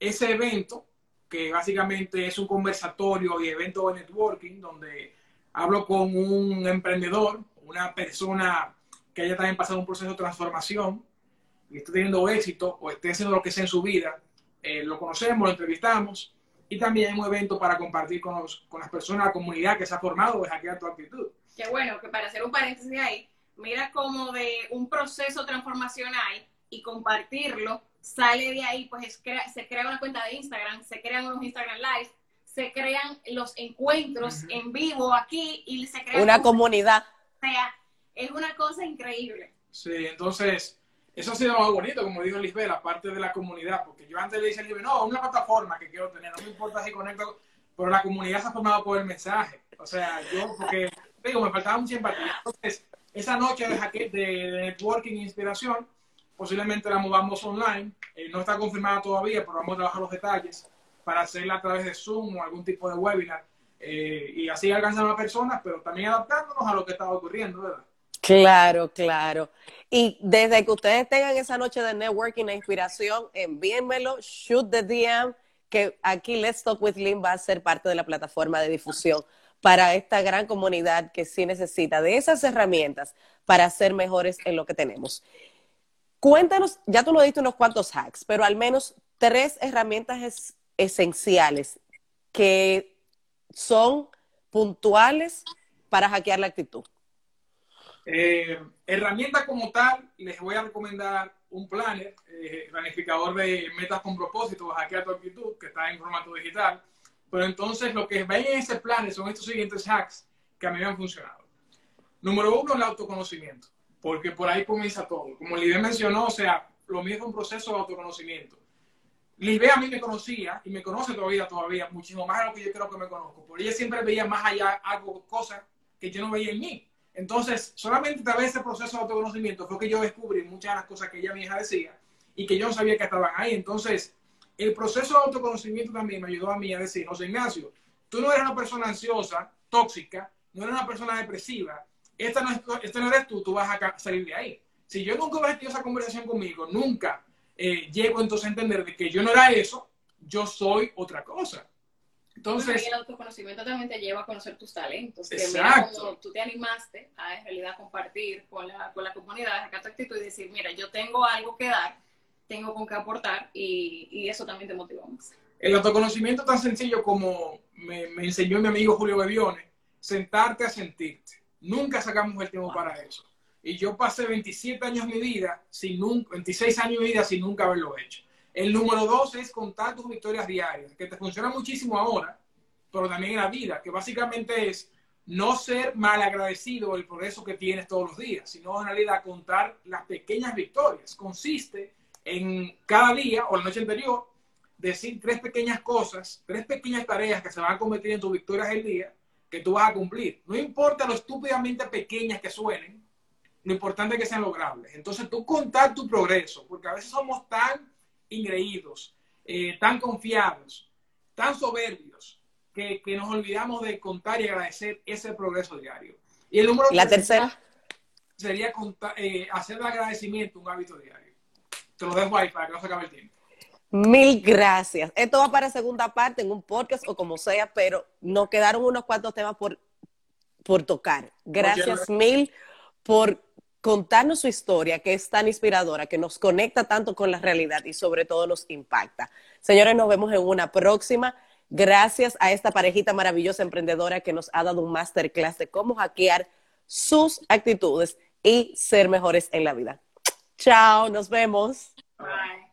ese evento, que básicamente es un conversatorio y evento de networking, donde hablo con un emprendedor, una persona que haya también pasado un proceso de transformación y esté teniendo éxito o esté haciendo lo que sea en su vida, eh, lo conocemos, lo entrevistamos y también un evento para compartir con, con las personas, la comunidad que se ha formado de hackear tu actitud. Qué bueno, que para hacer un paréntesis ahí, mira como de un proceso transformacional y compartirlo sale de ahí, pues se crea una cuenta de Instagram, se crean unos Instagram Live, se crean los encuentros en vivo aquí y se crea una comunidad. O sea, es una cosa increíble. Sí, entonces, eso ha sido muy bonito, como dijo Lisbeth, la parte de la comunidad, porque yo antes le dije a Lisbeth, no, una plataforma que quiero tener, no me importa si conecto, pero la comunidad se ha formado por el mensaje. O sea, yo, porque, digo, me faltaba mucha empatía. Entonces, esa noche de, de networking e inspiración, posiblemente la movamos online. Eh, no está confirmada todavía, pero vamos a trabajar los detalles para hacerla a través de Zoom o algún tipo de webinar. Eh, y así alcanzar a más personas, pero también adaptándonos a lo que está ocurriendo, ¿verdad? Claro, claro. Y desde que ustedes tengan esa noche de networking e inspiración, envíenmelo, shoot the DM, que aquí Let's Talk with Lynn va a ser parte de la plataforma de difusión para esta gran comunidad que sí necesita de esas herramientas para ser mejores en lo que tenemos. Cuéntanos, ya tú lo diste unos cuantos hacks, pero al menos tres herramientas esenciales que son puntuales para hackear la actitud. Eh, herramienta como tal, les voy a recomendar un planner, eh, planificador de metas con propósito, hackear tu actitud, que está en formato digital. Pero entonces lo que ven en ese planner son estos siguientes hacks que a mí me han funcionado. Número uno, el autoconocimiento porque por ahí comienza todo. Como Libe mencionó, o sea, lo es un proceso de autoconocimiento. Libe a mí me conocía y me conoce todavía, todavía, muchísimo más de lo que yo creo que me conozco. Por ella siempre veía más allá algo, cosas que yo no veía en mí. Entonces, solamente a través de ese proceso de autoconocimiento fue que yo descubrí muchas de las cosas que ella mi hija decía y que yo no sabía que estaban ahí. Entonces, el proceso de autoconocimiento también me ayudó a mí a decir, José Ignacio, tú no eres una persona ansiosa, tóxica, no eres una persona depresiva, esta no, este no eres tú, tú vas a salir de ahí. Si yo nunca hubiera tenido esa conversación conmigo, nunca eh, llego entonces a entender de que yo no era eso, yo soy otra cosa. Entonces, el autoconocimiento también te lleva a conocer tus talentos. Que mira cómo tú te animaste a en realidad compartir con la, con la comunidad esta actitud y decir, mira, yo tengo algo que dar, tengo con qué aportar y, y eso también te motiva más. El autoconocimiento tan sencillo como me, me enseñó mi amigo Julio Bebione, sentarte a sentirte. Nunca sacamos el tiempo para eso. Y yo pasé 27 años de mi vida, sin nunca, 26 años de mi vida sin nunca haberlo hecho. El número dos es contar tus victorias diarias, que te funciona muchísimo ahora, pero también en la vida, que básicamente es no ser mal agradecido por el progreso que tienes todos los días, sino en realidad contar las pequeñas victorias. Consiste en cada día o la noche anterior decir tres pequeñas cosas, tres pequeñas tareas que se van a convertir en tus victorias del día que tú vas a cumplir. No importa lo estúpidamente pequeñas que suenen, lo importante es que sean logrables. Entonces tú contar tu progreso, porque a veces somos tan ingreídos, eh, tan confiados, tan soberbios, que, nos olvidamos de contar y agradecer ese progreso diario. Y el número La tercera sería eh, hacer el agradecimiento un hábito diario. Te lo dejo ahí para que no se acabe el tiempo. Mil gracias. Esto va para segunda parte en un podcast o como sea, pero nos quedaron unos cuantos temas por, por tocar. Gracias mil por contarnos su historia, que es tan inspiradora, que nos conecta tanto con la realidad y sobre todo nos impacta. Señores, nos vemos en una próxima. Gracias a esta parejita maravillosa emprendedora que nos ha dado un masterclass de cómo hackear sus actitudes y ser mejores en la vida. Chao, nos vemos. Bye.